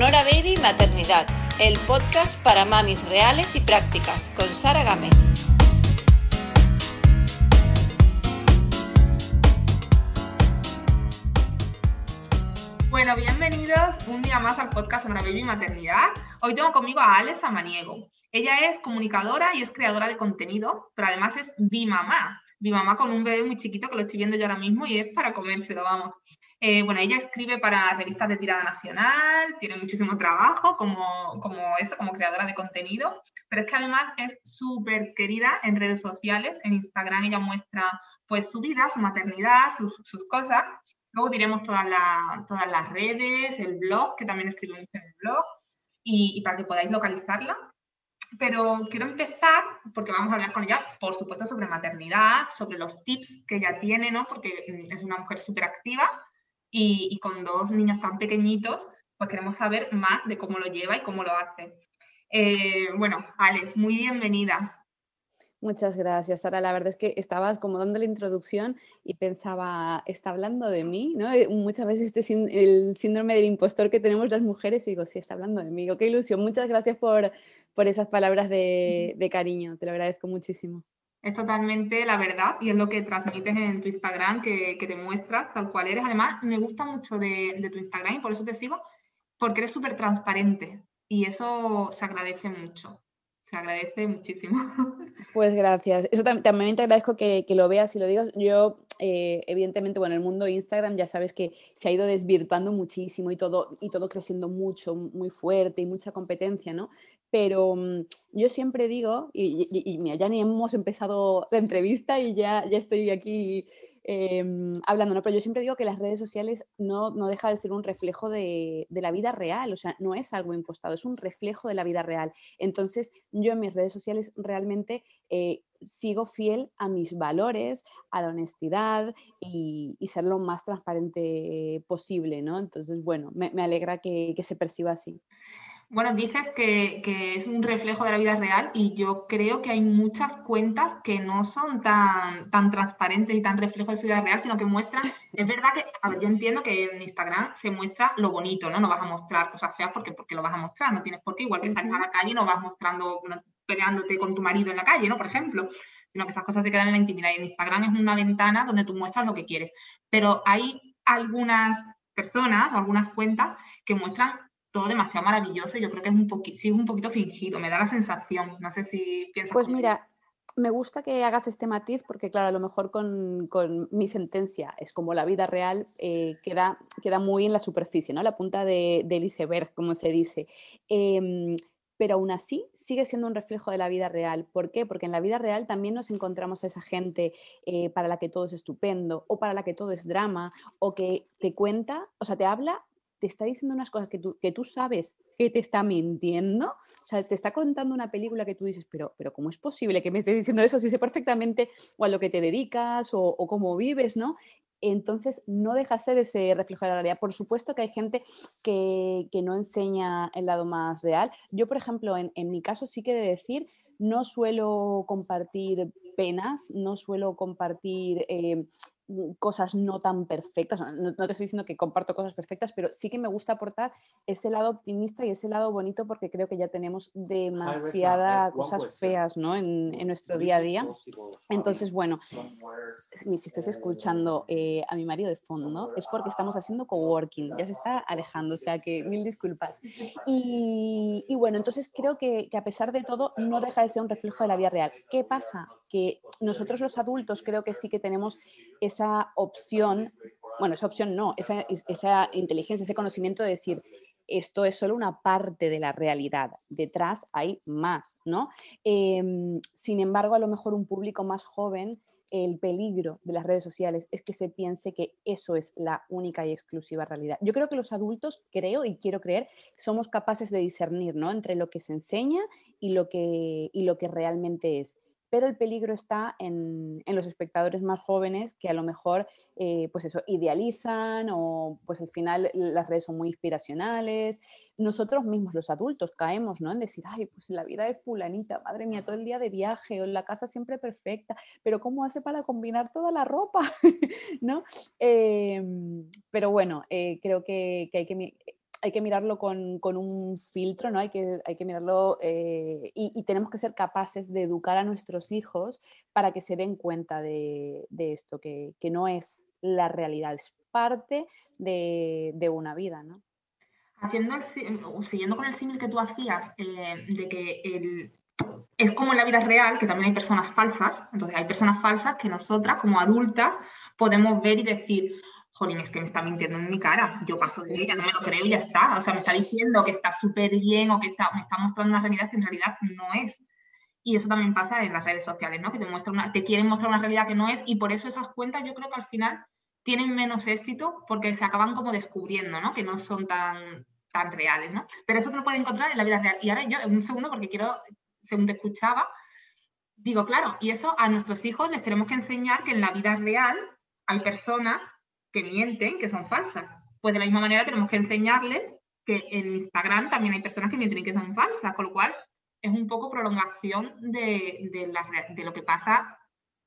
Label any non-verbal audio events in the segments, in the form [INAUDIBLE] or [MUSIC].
Sonora Baby Maternidad, el podcast para mamis reales y prácticas, con Sara Gámez. Bueno, bienvenidos un día más al podcast Sonora Baby Maternidad. Hoy tengo conmigo a Alex Samaniego. Ella es comunicadora y es creadora de contenido, pero además es bimamá. Bimamá con un bebé muy chiquito que lo estoy viendo yo ahora mismo y es para comérselo, vamos. Eh, bueno, ella escribe para revistas de tirada nacional, tiene muchísimo trabajo como, como eso, como creadora de contenido, pero es que además es súper querida en redes sociales. En Instagram ella muestra pues su vida, su maternidad, sus, sus cosas. Luego diremos todas, todas las redes, el blog, que también escribe en el blog, y, y para que podáis localizarla pero quiero empezar porque vamos a hablar con ella, por supuesto, sobre maternidad, sobre los tips que ella tiene, ¿no? Porque mm, es una mujer súper activa y, con dos niños tan pequeñitos, pues queremos saber más de cómo lo lleva y cómo lo hace. Eh, bueno, Ale, muy bienvenida. Muchas gracias, Sara. La verdad es que estabas como dando la introducción y pensaba, está hablando de mí, ¿no? Eh, muchas veces este el síndrome del impostor que tenemos las mujeres y digo, sí, está hablando de mí. qué ilusión. Muchas gracias por, por esas palabras de, de cariño. Te lo agradezco muchísimo. Es totalmente la verdad y es lo que transmites en tu Instagram, que, te muestras tal cual eres. Además, me gusta mucho de, tu Instagram y por eso te sigo, porque eres súper transparente y eso se agradece mucho. Se agradece muchísimo. [LAUGHS] Pues gracias. Eso también, te agradezco que, que, lo veas y lo digas. Yo, eh, evidentemente, bueno, el mundo de Instagram ya sabes que se ha ido desvirtuando muchísimo y todo, y todo creciendo mucho, muy fuerte y mucha competencia, ¿no? Pero mm, yo siempre digo, y, ya ni hemos empezado la entrevista y ya, ya estoy aquí em, hablando, ¿no? pero yo siempre digo que las redes sociales no, no deja de ser un reflejo de, la vida real, o sea, no es algo impostado, es un reflejo de la vida real. Entonces, yo en mis redes sociales realmente eh, sigo fiel a mis valores, a la honestidad y, ser lo más transparente posible, ¿no? Entonces, bueno, me, alegra que se perciba así. Bueno, dices que, es un reflejo de la vida real y yo creo que hay muchas cuentas que no son tan, tan transparentes y tan reflejos de su vida real, sino que muestran, es verdad que, a ver, yo entiendo que en Instagram se muestra lo bonito, ¿no? No vas a mostrar cosas feas porque, porque lo vas a mostrar, no tienes por qué, igual que sales a la calle y no vas mostrando, peleándote con tu marido en la calle, ¿no? Por ejemplo, sino que esas cosas se quedan en la intimidad y en Instagram es una ventana donde tú muestras lo que quieres, pero hay algunas personas o algunas cuentas que muestran todo demasiado maravilloso y yo creo que es un, poquito, sí, es un poquito fingido, me da la sensación, no sé si piensas. Pues mira, me gusta que hagas este matiz porque, claro, a lo mejor con, con mi sentencia es como la vida real, eh, queda, queda muy en la superficie, ¿no? La punta de, del iceberg, como se dice. Eh, pero aún así sigue siendo un reflejo de la vida real. ¿Por qué? Porque en la vida real también nos encontramos a esa gente eh, para la que todo es estupendo o para la que todo es drama o que te cuenta, o sea, te habla te está diciendo unas cosas que tú, que tú sabes que te está mintiendo, o sea, te está contando una película que tú dices, pero, pero ¿cómo es posible que me estés diciendo eso si sé perfectamente o a lo que te dedicas o, cómo vives, ¿no? Entonces, no deja de ser ese reflejo de la realidad. Por supuesto que hay gente que, no enseña el lado más real. Yo, por ejemplo, en, mi caso sí que de decir, no suelo compartir penas, no suelo compartir eh, cosas no tan perfectas, no, te estoy diciendo que comparto cosas perfectas, pero sí que me gusta aportar ese lado optimista y ese lado bonito porque creo que ya tenemos demasiadas cosas feas ¿no? en, en, nuestro día a día. Entonces, bueno, si estás escuchando eh, a mi marido de fondo, es porque estamos haciendo coworking, ya se está alejando, o sea que mil disculpas. Y, y bueno, entonces creo que, que a pesar de todo no deja de ser un reflejo de la vida real. ¿Qué pasa? Que nosotros los adultos creo que sí que tenemos esa opción, bueno, esa opción no, esa, esa inteligencia, ese conocimiento de decir, esto es solo una parte de la realidad, detrás hay más, ¿no? Em, sin embargo, a lo mejor un público más joven, el peligro de las redes sociales es que se piense que eso es la única y exclusiva realidad. Yo creo que los adultos, creo y quiero creer, somos capaces de discernir, ¿no? Entre lo que se enseña y lo que, y lo que realmente es pero el peligro está en, los espectadores más jóvenes que a lo mejor eh, pues eso, idealizan o pues al final las redes son muy inspiracionales. Nosotros mismos, los adultos, caemos ¿no? en decir, ay, pues la vida es fulanita, madre mía, todo el día de viaje o en la casa siempre perfecta, pero ¿cómo hace para combinar toda la ropa? [LAUGHS] ¿no? Em, pero bueno, eh, creo que, hay que hay que mirarlo con, un filtro, ¿no? Hay que, hay que mirarlo eh, y, tenemos que ser capaces de educar a nuestros hijos para que se den cuenta de, esto, que, no es la realidad, es parte de, una vida, ¿no? Haciendo siguiendo con el símil que tú hacías, eh, de que el, es como en la vida real, que también hay personas falsas, entonces hay personas falsas que nosotras como adultas podemos ver y decir, jolín, es que me está mintiendo en mi cara, yo paso de ella, no me lo creo y ya está, o sea, me está diciendo que está súper bien o que está, me está mostrando una realidad que en realidad no es. Y eso también pasa en las redes sociales, ¿no? Que te, muestran una, te quieren mostrar una realidad que no es y por eso esas cuentas yo creo que al final tienen menos éxito porque se acaban como descubriendo, ¿no? Que no son tan, tan reales, ¿no? Pero eso te lo puedes encontrar en la vida real. Y ahora yo, en un segundo, porque quiero según te escuchaba, digo, claro, y eso a nuestros hijos les tenemos que enseñar que en la vida real hay personas que mienten, que son falsas. Pues de la misma manera tenemos que enseñarles que en Instagram también hay personas que mienten y que son falsas, con lo cual es un poco prolongación de, de, lo que pasa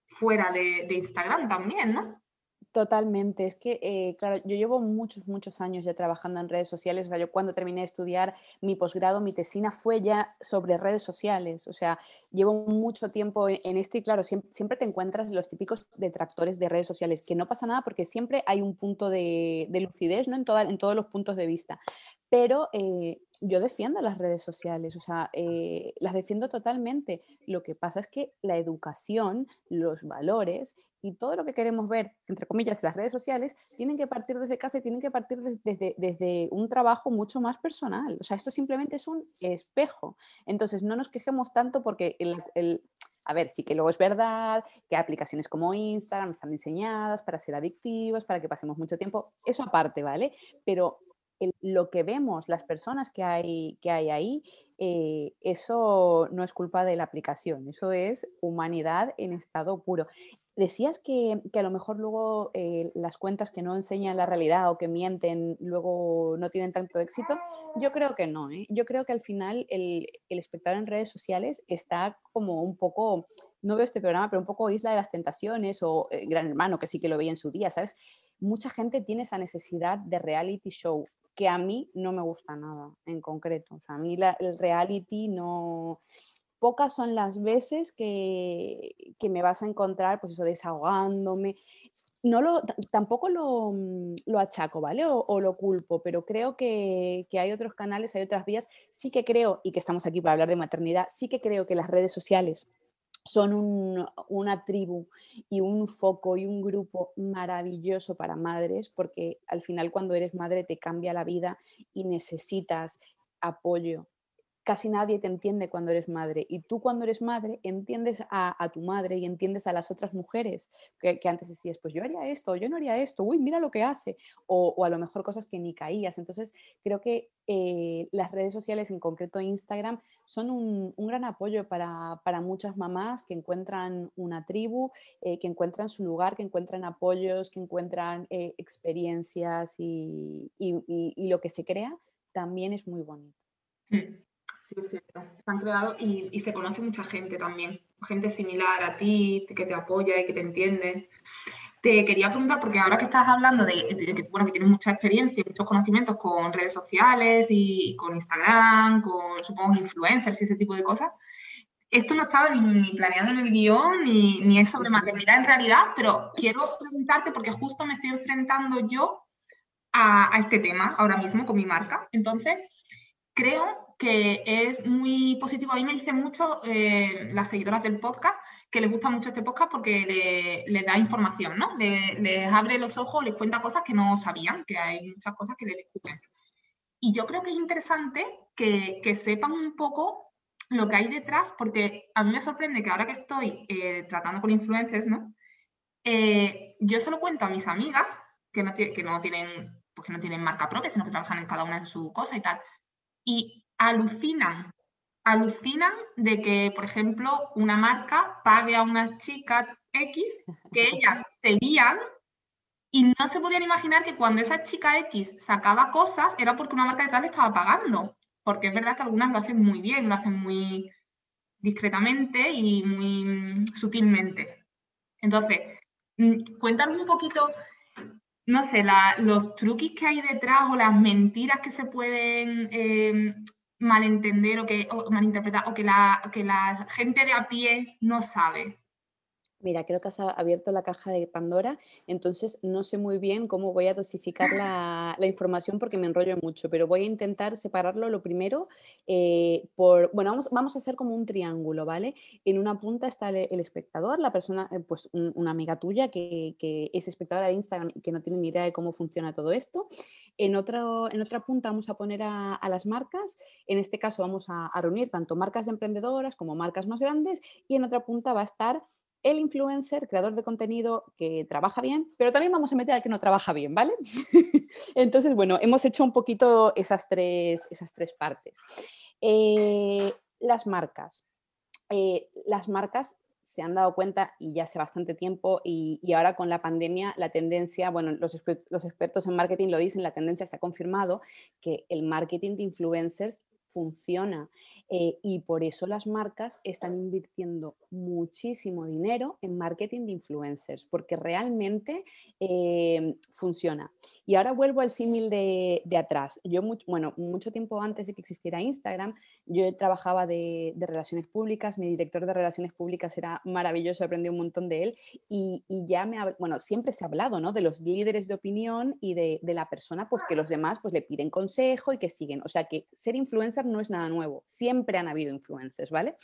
fuera de, de Instagram también, ¿no? Totalmente, es que, eh, claro, yo llevo muchos, muchos años ya trabajando en redes sociales, o sea, yo cuando terminé de estudiar mi posgrado, mi tesina fue ya sobre redes sociales, o sea, llevo mucho tiempo e-, en, esto y claro, siempre, te encuentras los típicos detractores de redes sociales, que no pasa nada porque siempre hay un punto de, lucidez, ¿no? En, en todos los puntos de vista, pero eh, yo defiendo las redes sociales, o sea, eh, las defiendo totalmente. Lo que pasa es que la educación, los valores y todo lo que queremos ver, entre comillas, las redes sociales, tienen que partir desde casa y tienen que partir desde, desde un trabajo mucho más personal. O sea, esto simplemente es un espejo. Entonces, no nos quejemos tanto porque el, a ver, sí que luego es verdad que aplicaciones como Instagram están diseñadas para ser adictivas, para que pasemos mucho tiempo, eso aparte, ¿vale? Pero lo que vemos, las personas que hay, que hay ahí, eh, eso no es culpa de la aplicación, eso es humanidad en estado puro. Decías que, a lo mejor luego eh, las cuentas que no enseñan la realidad o que mienten luego no tienen tanto éxito. Yo creo que no, ¿eh? yo creo que al final el, el espectador en redes sociales está como un poco, no veo este programa, pero un poco Isla de las Tentaciones o Gran Hermano, que sí que lo veía en su día, ¿sabes? Mucha gente tiene esa necesidad de reality show que a mí no me gusta nada en concreto. O sea, a mí el reality no... Pocas son las veces que, que, me vas a encontrar, pues eso, desahogándome. No lo, tampoco lo, mm, lo achaco, ¿vale? O, o, lo culpo, pero creo que, que hay otros canales, hay otras vías. Sí que creo, y que estamos aquí para hablar de maternidad, sí que creo que las redes sociales son una tribu y un foco y un grupo maravilloso para madres, porque al final cuando eres madre te cambia la vida y necesitas apoyo, casi nadie te entiende cuando eres madre. Y tú cuando eres madre entiendes a, tu madre y entiendes a las otras mujeres que, antes decías, pues yo haría esto, yo no haría esto, uy, mira lo que hace. O, a lo mejor cosas que ni caías. Entonces creo que eh, las redes sociales, en concreto Instagram, son un, gran apoyo para, muchas mamás que encuentran una tribu, eh, que encuentran su lugar, que encuentran apoyos, que encuentran eh, experiencias y, lo que se crea también es muy bonito. Sí, es cierto. Se han creado y, se conoce mucha gente también, gente similar a ti, que te apoya y que te entiende. Te quería preguntar, porque ahora que estás hablando de, que, bueno, que tienes mucha experiencia y muchos conocimientos con redes sociales y, con Instagram, con supongo influencers y ese tipo de cosas, esto no estaba ni, planeado en el guion ni, ni es sobre maternidad en realidad, pero quiero preguntarte porque justo me estoy enfrentando yo a, a este tema ahora mismo con mi marca. Entonces, creo que es muy positivo. A mí me dicen mucho eh, las seguidoras del podcast que les gusta mucho este podcast porque les da información, ¿no? Les, abre los ojos, les cuenta cosas que no sabían, que hay muchas cosas que les descubren. Y yo creo que es interesante que, sepan un poco lo que hay detrás, porque a mí me sorprende que ahora que estoy eh, tratando con influencers, ¿no? Eh, yo se lo cuento a mis amigas que no, que no tienen pues no tienen marca propia, sino que trabajan en cada una en su cosa y tal. Y alucinan, alucinan de que, por ejemplo, una marca pague a una chica X que [LAUGHS] ellas seguían y no se podían imaginar que cuando esa chica X sacaba cosas era porque una marca detrás le estaba pagando. Porque es verdad que algunas lo hacen muy bien, lo hacen muy discretamente y muy sutilmente. Entonces, mm, cuéntanos un poquito no sé, los truquis que hay detrás o las mentiras que se pueden em, malentender o, que, o malinterpretar o que la, que la gente de a pie no sabe. Mira, creo que has abierto la caja de Pandora, entonces no sé muy bien cómo voy a dosificar la, información porque me enrollo mucho, pero voy a intentar separarlo lo primero eh, por, bueno, vamos, a hacer como un triángulo, ¿vale? En una punta está el, espectador, la persona, eh, pues una amiga tuya que, es espectadora de Instagram y que no tiene ni idea de cómo funciona todo esto. En, otro, en otra punta vamos a poner a, las marcas, en este caso vamos a reunir tanto marcas de emprendedoras como marcas más grandes y en otra punta va a estar el influencer, creador de contenido que trabaja bien, pero también vamos a meter al que no trabaja bien, ¿vale? [LAUGHS] Entonces, bueno, hemos hecho un poquito esas tres, esas tres partes. Eh, las marcas. Eh, las marcas se han dado cuenta y ya hace bastante tiempo y, ahora con la pandemia la tendencia, bueno, los, los, expertos en marketing lo dicen, la tendencia se ha confirmado que el marketing de influencers funciona eh, y por eso las marcas están invirtiendo muchísimo dinero en marketing de influencers, porque realmente em, funciona. Y ahora vuelvo al símil de, atrás. Yo, bueno, mucho tiempo antes de que existiera Instagram, yo trabajaba de, relaciones públicas, mi director de relaciones públicas era maravilloso, aprendí un montón de él y, ya me, bueno, siempre se ha hablado, ¿no? De los líderes de opinión y de, de la persona, pues que los demás pues le piden consejo y que siguen. O sea que ser influencer no es nada nuevo, siempre han habido influencers, ¿vale?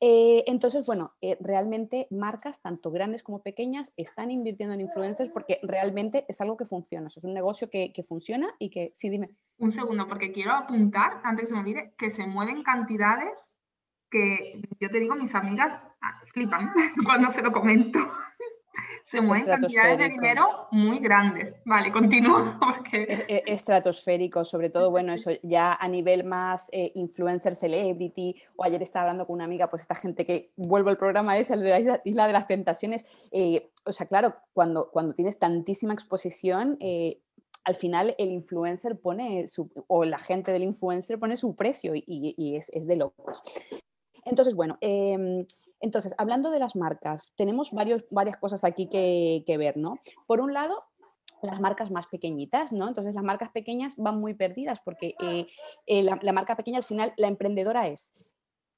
Eh, entonces, bueno, eh, realmente marcas, tanto grandes como pequeñas, están invirtiendo en influencers porque realmente es algo que funciona, es un negocio que, funciona y que, sí, dime. Un segundo, porque quiero apuntar, antes que se me olvide, que se mueven cantidades que yo te digo, mis amigas ah, flipan [LAUGHS] cuando se lo comento se mueven cantidades de dinero muy grandes. Vale, continúo. [LAUGHS] Porque... Estratosférico, sobre todo, bueno, eso ya a nivel más eh, influencer celebrity, o ayer estaba hablando con una amiga, pues esta gente que, vuelvo al programa ese, el de la Isla de las Tentaciones, eh, o sea, claro, cuando, cuando tienes tantísima exposición, eh, al final el influencer pone su, o la gente del influencer pone su precio y, es, es, de locos. Entonces, bueno, em, entonces, hablando de las marcas, tenemos varios, varias cosas aquí que, ver, ¿no? Por un lado, las marcas más pequeñitas, ¿no? Entonces las marcas pequeñas van muy perdidas porque eh, eh, la, marca pequeña al final, la emprendedora es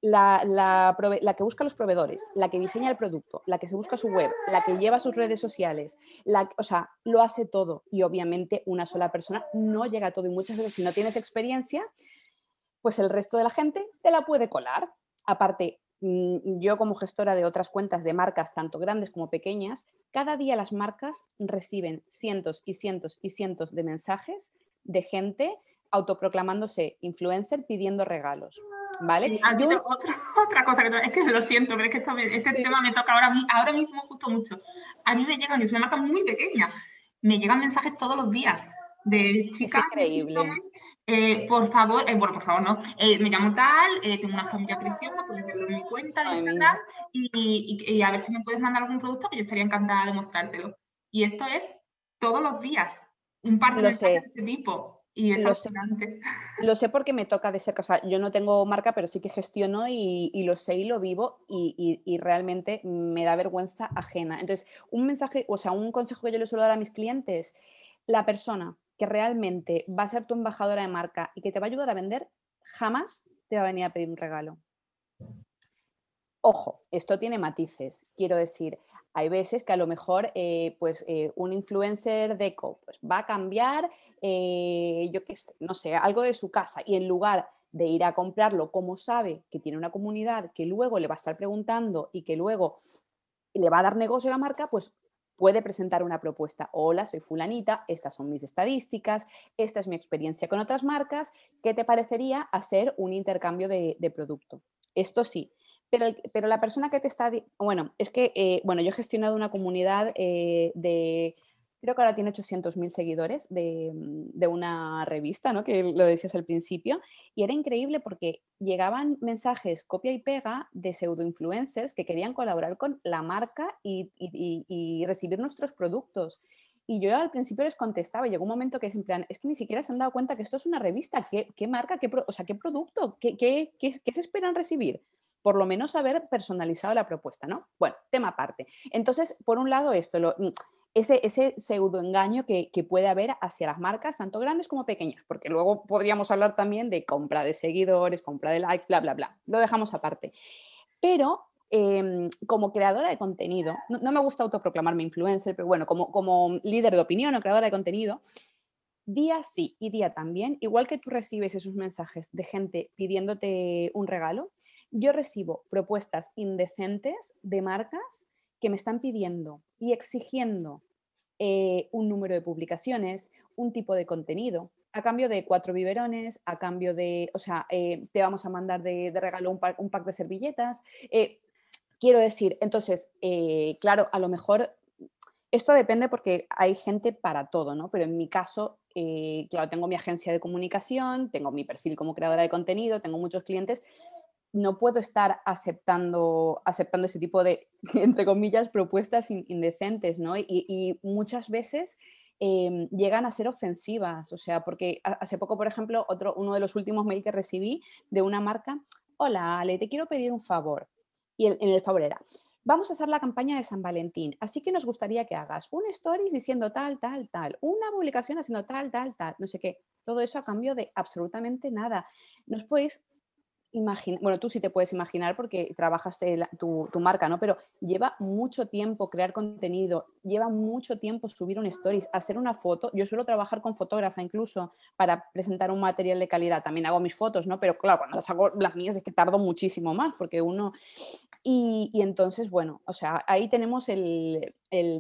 la, la, que busca los proveedores, la que diseña el producto, la que se busca su web, la que lleva sus redes sociales, la, o sea, lo hace todo y obviamente una sola persona no llega a todo y muchas veces si no tienes experiencia, pues el resto de la gente te la puede colar. Aparte, Mm, yo como gestora de otras cuentas de marcas, tanto grandes como pequeñas, cada día las marcas reciben cientos y cientos y cientos de mensajes de gente autoproclamándose influencer pidiendo regalos. ¿Vale? [LAUGHS] otra, cosa que es que lo siento, pero es que este tema me toca ahora, ahora mismo justo mucho. A mí me llegan, es una marca muy pequeña, me llegan mensajes todos los días de chicas. Es increíble. Eh, por favor, eh, bueno, por favor, no. Eh, me llamo tal, tengo una familia preciosa, puedes verlo en mi cuenta de Instagram y, a ver si me puedes mandar algún producto que yo estaría encantada de mostrártelo. Y esto es todos los días, un par de mensajes de este tipo. Y es lo sé. lo sé porque me toca de ser, o sea, yo no tengo marca, pero sí que gestiono y, lo sé y lo vivo y, y, realmente me da vergüenza ajena. Entonces, un mensaje, o sea, un consejo que yo le suelo dar a mis clientes, la persona que realmente va a ser tu embajadora de marca y que te va a ayudar a vender, jamás te va a venir a pedir un regalo. Ojo, esto tiene matices. Quiero decir, hay veces que a lo mejor eh, pues, eh, un influencer de eco pues, va a cambiar, eh, yo qué sé, no sé, algo de su casa y en lugar de ir a comprarlo, como sabe que tiene una comunidad que luego le va a estar preguntando y que luego le va a dar negocio a la marca, pues puede presentar una propuesta. Hola, soy fulanita, estas son mis estadísticas, esta es mi experiencia con otras marcas, ¿qué te parecería hacer un intercambio de, producto? Esto sí, pero, pero, la persona que te está... Bueno, es que, eh, bueno, yo he gestionado una comunidad eh, de creo que ahora tiene 800.000 seguidores mm, de, una revista, ¿no? que lo decías al principio, y era increíble porque llegaban mensajes copia y pega de pseudo-influencers que querían colaborar con la marca y, recibir nuestros productos. Y yo al principio les contestaba, y llegó un momento que es en es que ni siquiera se han dado cuenta que esto es una revista, ¿qué, marca, qué, o sea, qué producto, qué, qué, qué se esperan recibir? por lo menos haber personalizado la propuesta, ¿no? Bueno, tema aparte. Entonces, por un lado, esto, lo, mm, ese, ese pseudoengaño que, que puede haber hacia las marcas, tanto grandes como pequeñas, porque luego podríamos hablar también de compra de seguidores, compra de likes, bla, bla, bla. Lo dejamos aparte. Pero em, como creadora de contenido, no, me gusta autoproclamarme influencer, pero bueno, como, como líder de opinión o creadora de contenido, día sí y día también, igual que tú recibes esos mensajes de gente pidiéndote un regalo, yo recibo propuestas indecentes de marcas que me están pidiendo y exigiendo eh, un número de publicaciones, un tipo de contenido, a cambio de cuatro biberones, a cambio de, o sea, eh, te vamos a mandar de, regalo un, pack de servilletas. Eh, quiero decir, entonces, claro, a lo mejor esto depende porque hay gente para todo, ¿no? Pero en mi caso, claro, tengo mi agencia de comunicación, tengo mi perfil como creadora de contenido, tengo muchos clientes no puedo estar aceptando, aceptando ese tipo de, [LAUGHS] entre comillas, propuestas indecentes, ¿no? Y, muchas veces em, llegan a ser ofensivas, o sea, porque hace poco, por ejemplo, otro, uno de los últimos mails que recibí de una marca, hola Ale, te quiero pedir un favor. Y en el favor era, vamos a hacer la campaña de San Valentín, así que nos gustaría que hagas un story diciendo tal, tal, tal, una publicación haciendo tal, tal, tal, no sé qué. Todo eso a cambio de absolutamente nada. Nos podéis bueno, tú sí te puedes imaginar porque trabajaste tu, marca, ¿no? Pero lleva mucho tiempo crear contenido, lleva mucho tiempo subir un stories, hacer una foto. Yo suelo trabajar con fotógrafa incluso para presentar un material de calidad. También hago mis fotos, ¿no? Pero claro, cuando las hago las mías es que tardo muchísimo más porque uno... Y, entonces, bueno, o sea, ahí tenemos el,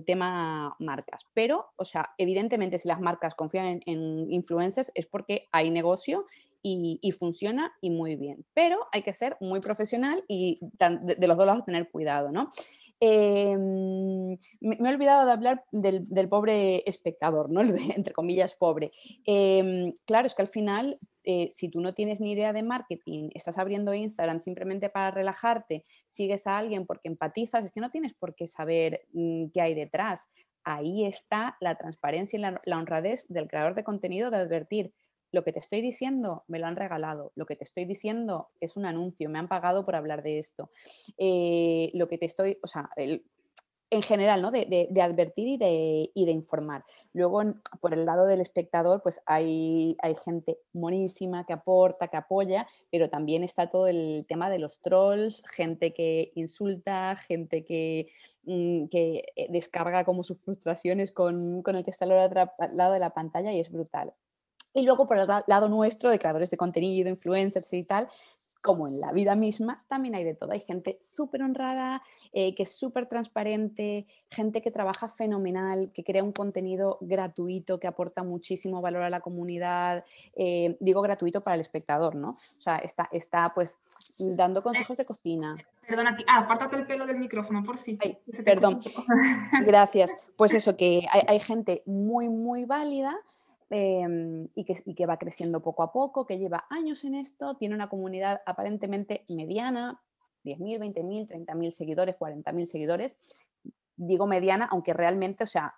tema marcas. Pero, o sea, evidentemente si las marcas confían en influencers es porque hay negocio y, funciona y muy bien. Pero hay que ser muy profesional y de, los dos lados tener cuidado, ¿no? Em, me, he olvidado de hablar del, pobre espectador, ¿no? entre comillas, pobre. Em, claro, es que al final, eh, si tú no tienes ni idea de marketing, estás abriendo Instagram simplemente para relajarte, sigues a alguien porque empatizas, es que no tienes por qué saber mm, qué hay detrás. Ahí está la transparencia y la honradez del creador de contenido de advertir, lo que te estoy diciendo me lo han regalado, lo que te estoy diciendo es un anuncio, me han pagado por hablar de esto. Eh, lo que te estoy, o sea, en general, ¿no? De, advertir y de, informar. Luego, por el lado del espectador, pues hay, gente monísima que aporta, que apoya, pero también está todo el tema de los trolls, gente que insulta, gente que, mm, eh, descarga como sus frustraciones con el que está al otro lado de la pantalla y es brutal. Y luego por el lado nuestro, de creadores de contenido, influencers y tal, como en la vida misma, también hay de todo. Hay gente súper honrada, eh, que es súper transparente, gente que trabaja fenomenal, que crea un contenido gratuito, que aporta muchísimo valor a la comunidad. Eh, digo gratuito para el espectador, ¿no? O sea, está, está pues dando consejos de cocina. Perdona, ah, apártate el pelo del micrófono, por fin. perdón. [LAUGHS] Gracias. Pues eso, que hay, hay gente muy, muy válida Em, y, que, que, va creciendo poco a poco, que lleva años en esto, tiene una comunidad aparentemente mediana, 10.000, 20.000, 30.000 seguidores, 40.000 seguidores. Digo mediana, aunque realmente, o sea,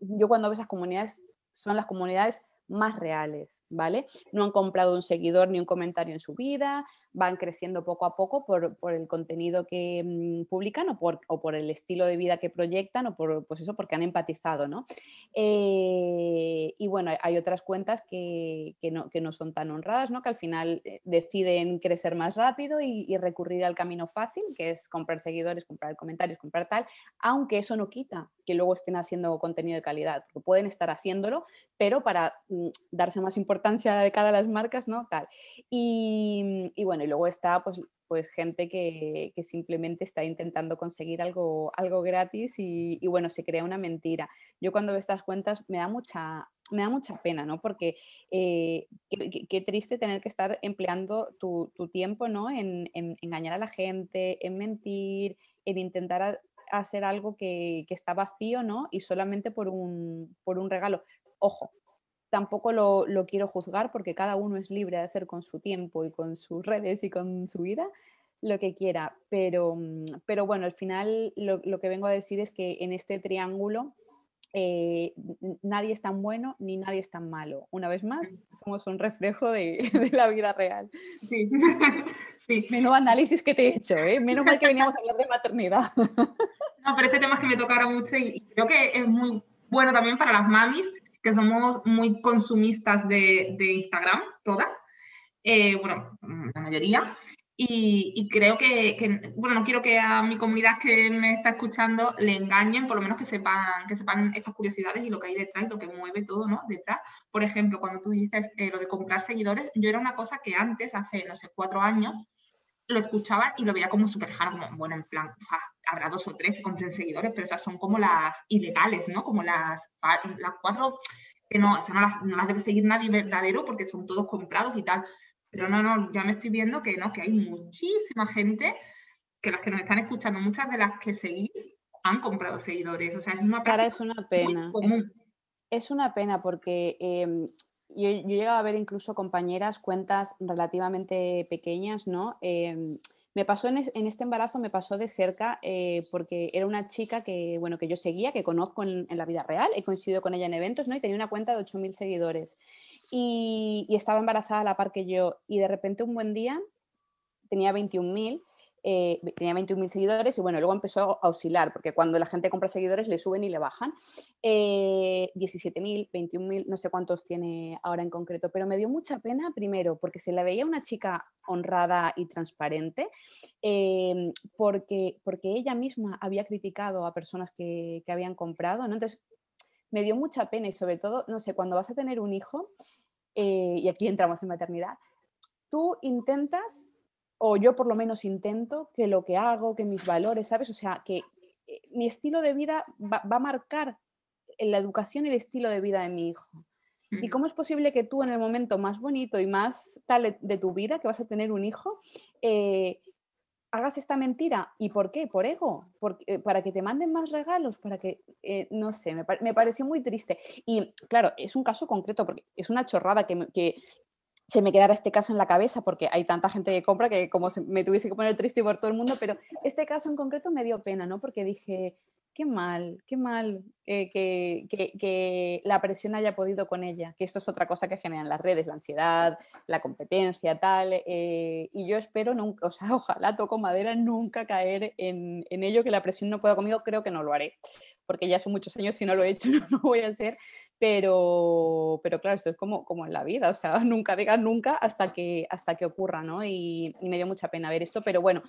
yo cuando veo esas comunidades, son las comunidades más reales, ¿vale? No han comprado un seguidor ni un comentario en su vida, van creciendo poco a poco por, el contenido que mm, publican o por, o por, el estilo de vida que proyectan o por, pues eso, porque han empatizado, ¿no? Eh, y bueno, hay otras cuentas que, no, que, no, son tan honradas, ¿no? Que al final eh, deciden crecer más rápido y, y, recurrir al camino fácil, que es comprar seguidores, comprar comentarios, comprar tal, aunque eso no quita que luego estén haciendo contenido de calidad, porque pueden estar haciéndolo, pero para mm, darse más importancia de cada las marcas, ¿no? Tal. Y, y bueno, y luego está pues, pues gente que, que, simplemente está intentando conseguir algo, algo gratis y, bueno, se crea una mentira. Yo cuando veo estas cuentas me da mucha, me da mucha pena, ¿no? Porque eh, qué, triste tener que estar empleando tu, tu tiempo, ¿no? En, en, engañar a la gente, en mentir, en intentar hacer algo que, que, está vacío, ¿no? Y solamente por un, por un regalo. Ojo, tampoco lo, quiero juzgar porque cada uno es libre de hacer con su tiempo y con sus [LAUGHS] redes y con su vida lo que quiera. Pero, mm, pero bueno, al final lo, que vengo a decir es que en este triángulo eh, nadie es tan bueno ni nadie es tan malo. Una vez más, somos un reflejo [LAUGHS] de, la vida real. Sí. [LAUGHS] sí. Menos análisis que te he hecho, ¿eh? menos mal que veníamos a hablar de maternidad. No, pero este tema es que me toca mucho y creo que es muy bueno también para las mamis, que somos muy consumistas de, Instagram, todas, eh, bueno, la mayoría, y, creo que, bueno, no quiero que a mi comunidad que me está escuchando le engañen, por lo menos que sepan, que sepan estas curiosidades y lo que hay detrás, lo que mueve todo, ¿no? Detrás. Por ejemplo, cuando tú dices eh, lo de comprar seguidores, yo era una cosa que antes, hace, no sé, cuatro años, lo escuchaba y lo veía como súper lejano, como, bueno, en plan, habrá dos o tres que compren seguidores, pero esas son como las ilegales, ¿no? Como las, las cuatro que no, o sea, no, las, no las debe seguir nadie verdadero porque son todos comprados y tal. Pero no, no, ya me estoy viendo que no, que hay muchísima gente, que las que nos están escuchando, muchas de las que seguís han comprado seguidores. O sea, es una es una pena. Es, una pena porque em, yo, he llegado a ver incluso compañeras cuentas relativamente pequeñas, ¿no? Em, me pasó en, este embarazo, me pasó de cerca eh, porque era una chica que, bueno, que yo seguía, que conozco en, la vida real, he coincidido con ella en eventos, ¿no? Y tenía una cuenta de 8.000 seguidores y, estaba embarazada a la par que yo y de repente un buen día tenía 21.000 eh, tenía 21.000 seguidores y bueno, luego empezó a oscilar, porque cuando la gente compra seguidores le suben y le bajan. Eh, 17.000, 21.000, no sé cuántos tiene ahora en concreto, pero me dio mucha pena primero porque se la veía una chica honrada y transparente, eh, porque, porque ella misma había criticado a personas que, que habían comprado, ¿no? Entonces, me dio mucha pena y sobre todo, no sé, cuando vas a tener un hijo, eh, y aquí entramos en maternidad, tú intentas, o yo por lo menos intento, que lo que hago, que mis valores, ¿sabes? O sea, que eh, mi estilo de vida va, a marcar la educación y el estilo de vida de mi hijo. ¿Y cómo es posible que tú en el momento más bonito y más tal de tu vida, que vas a tener un hijo, eh, hagas esta mentira. ¿Y por qué? Por ego. Porque, para que te manden más regalos, para que, eh, no sé, me, pareció muy triste. Y claro, es un caso concreto, porque es una chorrada que, que se me quedara este caso en la cabeza, porque hay tanta gente que compra que como me tuviese que poner triste por todo el mundo, pero este caso en concreto me dio pena, ¿no? Porque dije, qué mal, qué mal eh, que, la presión haya podido con ella, que esto es otra cosa que generan las redes, la ansiedad, la competencia, tal, eh, y yo espero nunca, [LAUGHS] o sea, ojalá toco madera, nunca caer en, en, ello, que la presión no pueda conmigo, creo que no lo haré, porque ya son muchos años y no lo he hecho, [LAUGHS] no lo voy a hacer, pero, pero claro, esto es como, como en la vida, o sea, [LAUGHS] nunca digas nunca hasta que, hasta que ocurra, ¿no? Y, me dio mucha pena ver esto, pero bueno,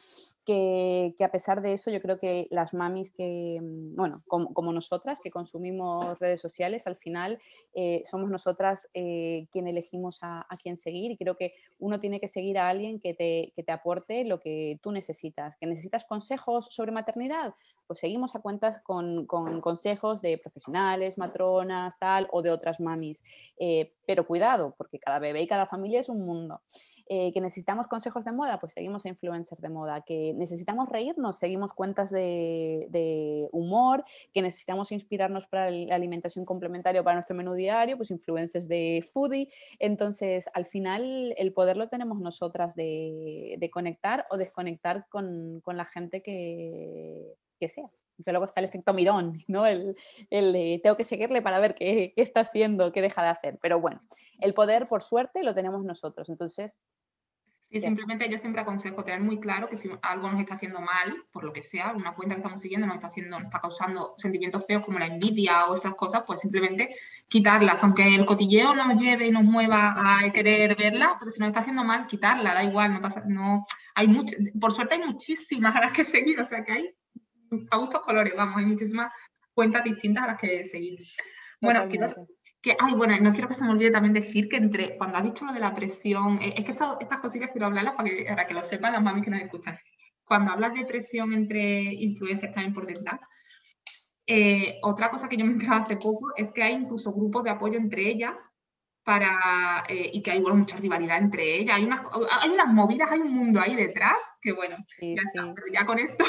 que, a pesar de eso, yo creo que las mamis que, mm, bueno, como, como nosotras, que consumimos redes sociales, al final eh, somos nosotras eh, quien elegimos a, a, quién seguir y creo que uno tiene que seguir a alguien que te, que te aporte lo que tú necesitas. ¿Que necesitas consejos sobre maternidad? Pues seguimos a cuentas con, consejos de profesionales, matronas, tal, o de otras mamis. Eh, pero cuidado, porque cada bebé y cada familia es un mundo. Eh, que necesitamos consejos de moda, pues seguimos a influencers de moda. Que necesitamos reírnos, seguimos cuentas de, humor. Que necesitamos inspirarnos para la alimentación complementaria para nuestro menú diario, pues influencers de foodie. Entonces, al final, el poder lo tenemos nosotras de, conectar o desconectar con, con la gente que que sea. Que luego está el efecto mirón, ¿no? El, el tengo que seguirle para ver qué, qué, está haciendo, qué deja de hacer. Pero bueno, el poder, por suerte, lo tenemos nosotros. Entonces. Sí, simplemente yo siempre aconsejo tener muy claro que si algo nos está haciendo mal, por lo que sea, una cuenta que estamos siguiendo nos está haciendo, nos está causando sentimientos feos como la envidia o esas cosas, pues simplemente quitarlas, aunque el cotilleo nos lleve y nos mueva a querer verla, pero si nos está haciendo mal, quitarla, da igual, no pasa, no, hay mucho, por suerte hay muchísimas [LAUGHS] a las que seguir, o sea que hay a gustos colores, vamos, hay muchísimas cuentas distintas a las que seguir. Bueno, que, ay, bueno, no quiero que se me olvide también decir que entre, cuando has dicho lo de la presión, eh, es que estas cositas quiero hablarlas para que, para que lo sepan las mamis que nos escuchan. Cuando hablas de presión entre influencias también por detrás, eh, otra cosa que yo me he enterado hace poco es que hay incluso grupos de apoyo entre ellas para, eh, y que hay bueno, mucha rivalidad entre ellas. Hay unas, hay unas movidas, hay un mundo ahí detrás que bueno, ya, pero ya con esto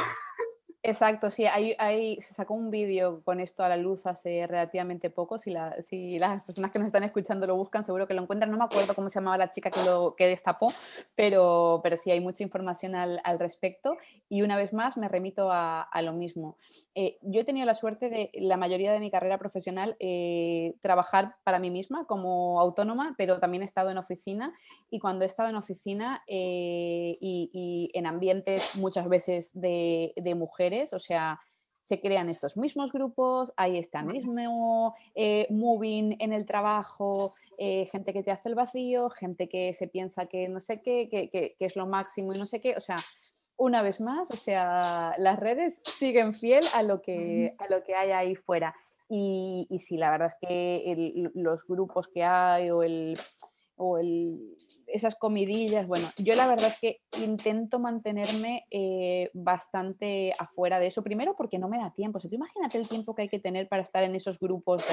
Exacto, sí, hay, se sacó un vídeo con esto a la luz hace relativamente poco. Si, las personas que nos están escuchando lo buscan, seguro que lo encuentran. No me acuerdo cómo se llamaba la chica que lo que destapó, pero, pero sí hay mucha información al, respecto. Y una vez más me remito a, lo mismo. Eh, yo he tenido la suerte de la mayoría de mi carrera profesional eh, trabajar para mí misma como autónoma, pero también he estado en oficina. Y cuando he estado en oficina eh, y, en ambientes muchas veces de, de mujeres, o sea, se crean estos mismos grupos, hay este mismo eh, moving en el trabajo, eh, gente que te hace el vacío, gente que se piensa que no sé qué, que, que, es lo máximo y no sé qué, o sea, una vez más, o sea, las redes siguen fiel a lo que, a lo que hay ahí fuera. Y, y sí, la verdad es que los grupos que hay o el, o el, esas comidillas, bueno, yo la verdad es que intento mantenerme eh, bastante afuera de eso, primero porque no me da tiempo, o sea, imagínate el tiempo que hay que tener para estar en esos grupos.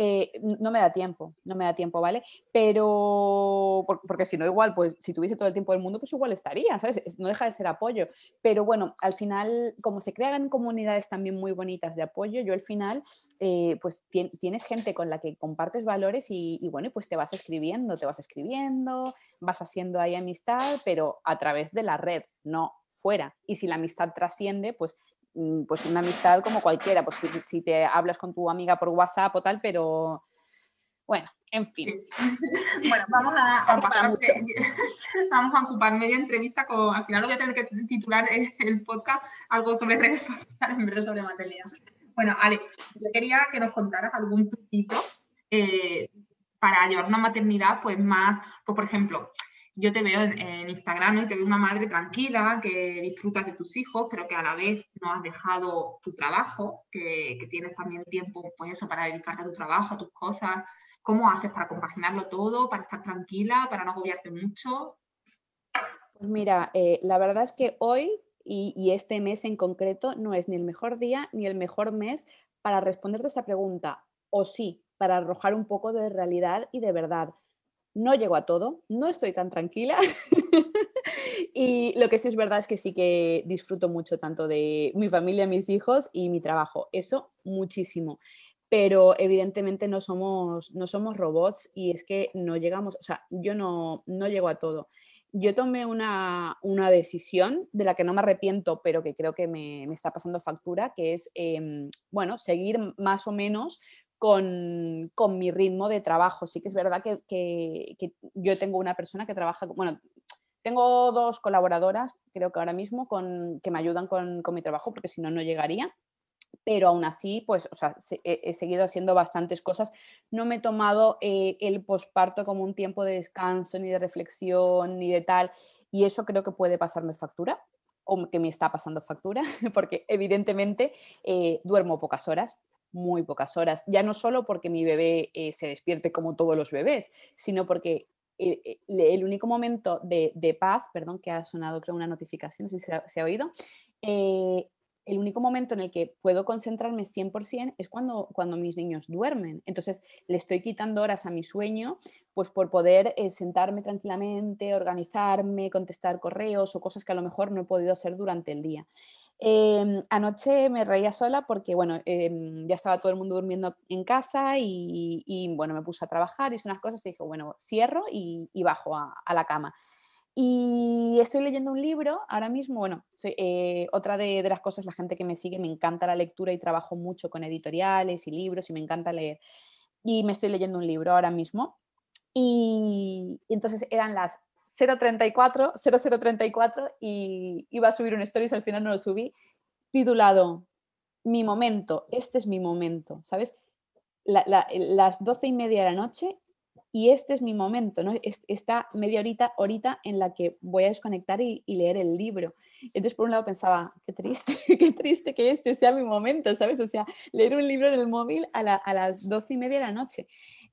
Eh, no me da tiempo, no me da tiempo, ¿vale? Pero, porque si no, igual, pues si tuviese todo el tiempo del mundo, pues igual estaría, ¿sabes? No deja de ser apoyo. Pero bueno, al final, como se crean comunidades también muy bonitas de apoyo, yo al final, eh, pues tienes gente con la que compartes valores y, bueno, pues te vas escribiendo, te vas escribiendo, vas haciendo ahí amistad, pero a través de la red, no fuera. Y si la amistad trasciende, pues pues una amistad como cualquiera, pues si, te hablas con tu amiga por WhatsApp o tal, pero bueno, en fin. [LAUGHS] Bueno, vamos a, [LAUGHS] vamos a ocupar media entrevista con, al final voy a tener que titular el, podcast algo sobre redes [LAUGHS] sociales en vez de sobre maternidad. Bueno, Ale, yo quería que nos contaras algún truquito eh, para llevar una maternidad pues más, pues por ejemplo, yo te veo en, Instagram y te veo una madre tranquila, que disfrutas de tus hijos, pero que a la vez no has dejado tu trabajo, que, tienes también tiempo, pues eso, para dedicarte a tu trabajo, a tus cosas. ¿Cómo haces para compaginarlo todo, para estar tranquila, para no agobiarte mucho? Pues mira, eh, la verdad es que hoy y, este mes en concreto no es ni el mejor día ni el mejor mes para responderte esa pregunta, o sí, para arrojar un poco de realidad y de verdad no llego a todo, no estoy tan tranquila. [LAUGHS] y lo que sí es verdad es que sí que disfruto mucho tanto de mi familia, mis hijos y mi trabajo. Eso muchísimo. Pero evidentemente no somos, no somos robots y es que no llegamos, o sea, yo no, no llego a todo. Yo tomé una, decisión de la que no me arrepiento, pero que creo que me, está pasando factura, que es, em, bueno, seguir más o menos con, mi ritmo de trabajo. Sí que es verdad que, yo tengo una persona que trabaja, bueno, tengo dos colaboradoras, creo que ahora mismo, con, que me ayudan con, mi trabajo, porque si no, no llegaría. Pero aún así, pues, o sea, he, seguido haciendo bastantes cosas. No me he tomado eh, el posparto como un tiempo de descanso, ni de reflexión, ni de tal. Y eso creo que puede pasarme factura, o que me está pasando factura, [LAUGHS] porque evidentemente eh, duermo pocas horas muy pocas horas, ya no solo porque mi bebé eh, se despierte como todos los bebés, sino porque eh, el, único momento de, paz, perdón que ha sonado creo una notificación, no sé si se ha, oído, eh, el único momento en el que puedo concentrarme 100% es cuando, cuando mis niños duermen. Entonces le estoy quitando horas a mi sueño, pues por poder sentarme tranquilamente, organizarme, contestar correos o cosas que a lo mejor no he podido hacer durante el día. Em, anoche me reía sola porque, bueno, em, ya estaba todo el mundo durmiendo en casa y, bueno, me puse a trabajar, hice unas cosas y dije, bueno, cierro y, bajo a, la cama. Y estoy leyendo un libro ahora mismo, bueno, soy, eh, otra de, las cosas, la gente que me sigue, me encanta la lectura y trabajo mucho con editoriales y libros y me encanta leer. Y me estoy leyendo un libro ahora mismo. y entonces eran las 034, 0034 y iba a subir un stories, al final no lo subí, titulado Mi momento, este es mi momento, ¿sabes? las doce y media de la noche y este es mi momento, ¿no? esta media horita, horita en la que voy a desconectar y, leer el libro. Entonces, por un lado pensaba, qué triste, [LAUGHS] qué triste que este sea mi momento, ¿sabes? O sea, leer un libro en el móvil a, a las doce y media de la noche.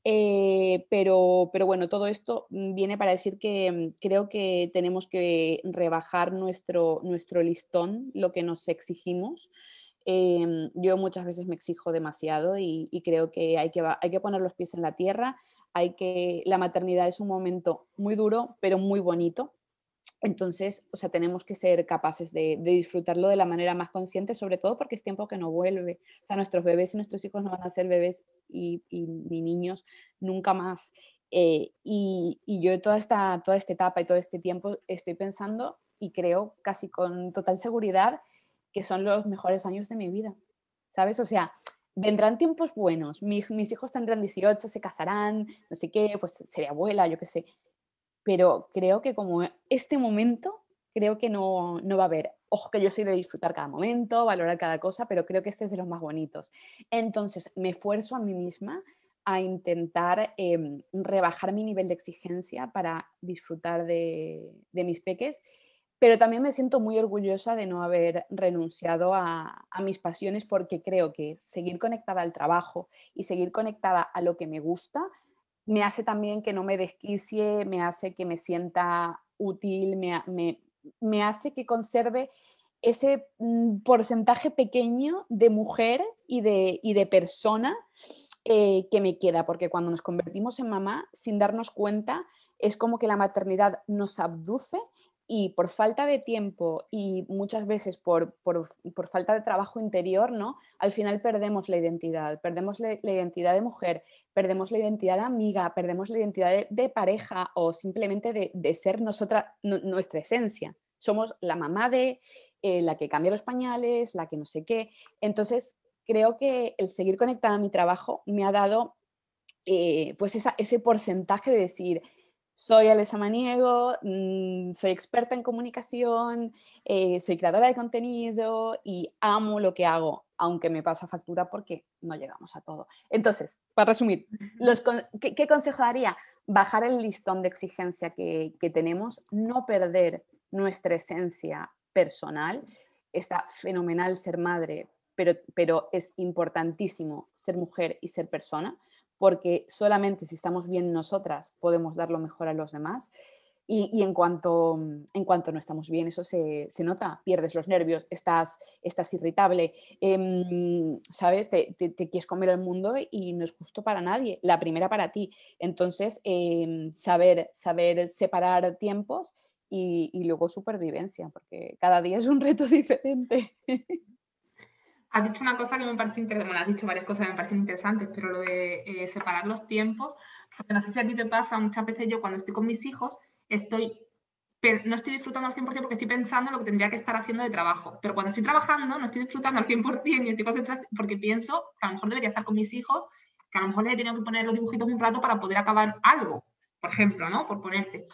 Eh, pero, pero bueno, todo esto mm, viene para decir que mm, creo que tenemos que rebajar nuestro, nuestro listón, lo que nos exigimos. Em, yo muchas veces me exijo demasiado y, creo que hay, que hay que poner los pies en la tierra. Hay que, la maternidad es un momento muy duro, pero muy bonito. Entonces, o sea, tenemos que ser capaces de, disfrutarlo de la manera más consciente, sobre todo porque es tiempo que no vuelve. O sea, nuestros bebés y nuestros hijos no van a ser bebés y, ni niños nunca más. Eh, y, y, yo toda esta, toda esta etapa y todo este tiempo estoy pensando y creo casi con total seguridad que son los mejores años de mi vida. ¿Sabes? O sea, vendrán tiempos buenos. mis hijos tendrán 18, se casarán, no sé qué, pues seré abuela, yo qué sé pero creo que como este momento, creo que no, va a haber Ojo que yo soy de disfrutar cada momento, valorar cada cosa, pero creo que este es de los más bonitos. Entonces, me esfuerzo a mí misma a intentar em, rebajar mi nivel de exigencia para disfrutar de, mis peques, pero también me siento muy orgullosa de no haber renunciado a, a, mis pasiones porque creo que seguir conectada al trabajo y seguir conectada a lo que me gusta me hace también que no me desquicie, me hace que me sienta útil, me, me, me hace que conserve ese mm, porcentaje pequeño de mujer y de, y de persona eh, que me queda, porque cuando nos convertimos en mamá, sin darnos cuenta, es como que la maternidad nos abduce y por falta de tiempo y muchas veces por, por, por, falta de trabajo interior, ¿no? Al final perdemos la identidad, perdemos la, identidad de mujer, perdemos la identidad de amiga, perdemos la identidad de, pareja o simplemente de, de ser nosotras, nuestra esencia. Somos la mamá de, eh, la que cambia los pañales, la que no sé qué. Entonces, creo que el seguir conectada a mi trabajo me ha dado eh, pues ese porcentaje de decir, soy Alesa Maniego, mm, soy experta en comunicación, eh, soy creadora de contenido y amo lo que hago, aunque me pasa factura porque no llegamos a todo. Entonces, para resumir, ¿qué, consejo daría? Bajar el listón de exigencia que, que tenemos, no perder nuestra esencia personal. Está fenomenal ser madre, pero, es importantísimo ser mujer y ser persona, porque solamente si estamos bien nosotras podemos dar lo mejor a los demás. Y, en, cuanto, en cuanto no estamos bien, eso se, nota, pierdes los nervios, estás, estás irritable, em, ¿sabes? Te, quieres comer el mundo y no es justo para nadie, la primera para ti. Entonces, em, saber, saber separar tiempos y, y luego supervivencia, porque cada día es un reto [LAUGHS] diferente. Has dicho una cosa que me parece interesante, bueno, has dicho varias cosas que me parecen interesantes, pero lo de eh, separar los tiempos, porque no sé si a ti te pasa, muchas veces yo cuando estoy con mis hijos, estoy, no estoy disfrutando al 100% porque estoy pensando en lo que tendría que estar haciendo de trabajo, pero cuando estoy trabajando no estoy disfrutando al 100% y estoy concentrada porque pienso que a lo mejor debería estar con mis hijos, que a lo mejor les he tenido que poner los dibujitos un rato para poder acabar algo, por ejemplo, ¿no? Por ponerte.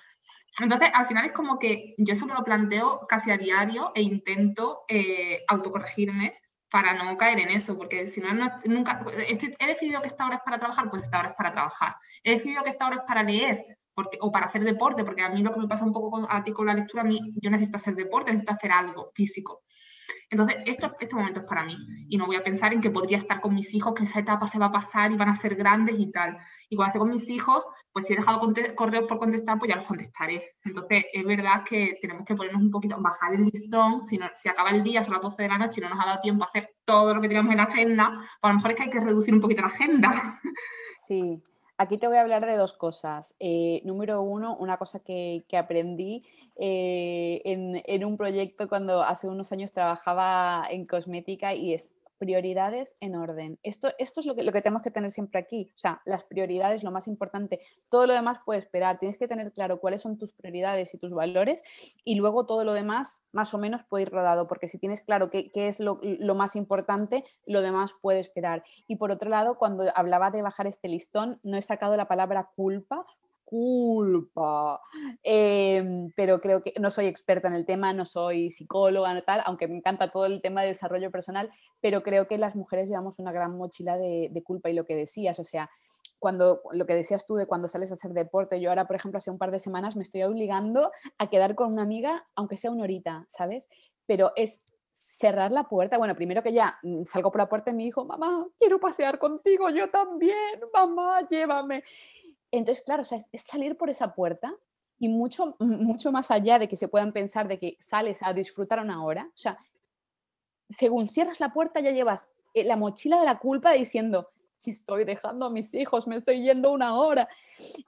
Entonces, al final es como que yo eso me lo planteo casi a diario e intento eh, autocorregirme para no caer en eso, porque si no, nunca, he decidido que esta hora es para trabajar, pues esta hora es para trabajar. He decidido que esta hora es para leer porque, o para hacer deporte, porque a mí lo que me pasa un poco con, a ti con la lectura, a mí yo necesito hacer deporte, necesito hacer algo físico. Entonces, esto, este momento es para mí y no voy a pensar en que podría estar con mis hijos, que esa etapa se va a pasar y van a ser grandes y tal. Y cuando esté con mis hijos, pues si he dejado correos por contestar, pues ya los contestaré. Entonces, es verdad que tenemos que ponernos un poquito, bajar el listón, si, si acaba el día, son las 12 de la noche y no nos ha dado tiempo a hacer todo lo que teníamos en la agenda, pues a lo mejor es que hay que reducir un poquito la agenda. Sí, Aquí te voy a hablar de dos cosas. Eh, número uno, una cosa que, aprendí eh, en, en, un proyecto cuando hace unos años trabajaba en cosmética y es prioridades en orden. Esto, esto es lo que, lo que tenemos que tener siempre aquí. O sea, las prioridades, lo más importante. Todo lo demás puede esperar. Tienes que tener claro cuáles son tus prioridades y tus valores y luego todo lo demás más o menos puede ir rodado, porque si tienes claro qué, qué es lo, lo, más importante, lo demás puede esperar. Y por otro lado, cuando hablaba de bajar este listón, no he sacado la palabra culpa culpa. Em, pero creo que no soy experta en el tema, no soy psicóloga, no tal, aunque me encanta todo el tema de desarrollo personal, pero creo que las mujeres llevamos una gran mochila de, culpa y lo que decías, o sea, cuando lo que decías tú de cuando sales a hacer deporte, yo ahora, por ejemplo, hace un par de semanas me estoy obligando a quedar con una amiga, aunque sea una horita, ¿sabes? Pero es cerrar la puerta. Bueno, primero que ya mm, salgo por la puerta y me dijo, mamá, quiero pasear contigo, yo también, mamá, llévame. Entonces, claro, es salir por esa puerta y mucho, [LAUGHS] mucho más allá de que se puedan pensar de que sales a disfrutar una hora, o sea, según cierras la puerta ya llevas eh, la mochila de la culpa diciendo, estoy dejando a mis hijos, me estoy yendo una hora.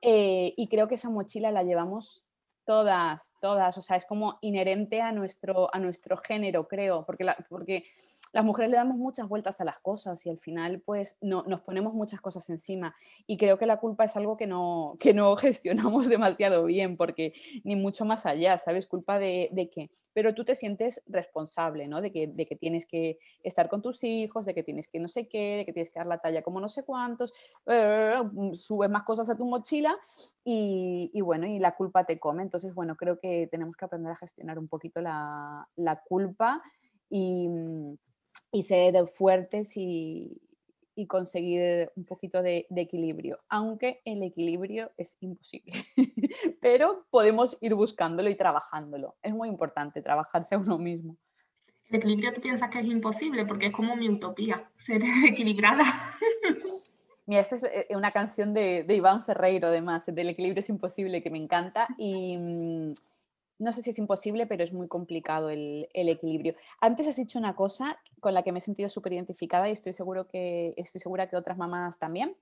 Eh, y creo que esa mochila la llevamos todas, todas, o sea, es como inherente a nuestro, a nuestro género, creo, porque, porque las mujeres le damos muchas vueltas a las cosas y al final pues no, nos ponemos muchas cosas encima y creo que la culpa es algo que no, que no [LAUGHS] gestionamos demasiado bien porque ni mucho más allá, ¿sabes? Culpa de, de qué pero tú te sientes responsable, ¿no? De que, de que, tienes que estar con tus hijos, de que tienes que no sé qué, de que tienes que dar la talla como no sé cuántos, eh, subes más cosas a tu mochila y, y, bueno, y la culpa te come. Entonces, bueno, creo que tenemos que aprender a gestionar un poquito la, la culpa y, y ser fuertes y, y conseguir un poquito de, equilibrio, aunque el equilibrio es imposible, [LAUGHS] pero podemos ir buscándolo y trabajándolo. Es muy importante trabajarse a uno mismo. El equilibrio tú piensas que es imposible porque es como mi utopía, ser [LAUGHS] equilibrada. Mira, esta es eh, una canción de, de Iván Ferreiro, además, del equilibrio es imposible, que me encanta. Y, mm, no sé si es imposible, pero es muy complicado el, equilibrio. Antes has dicho una cosa con la que me he sentido súper identificada y estoy, seguro que, estoy segura que otras mamás también,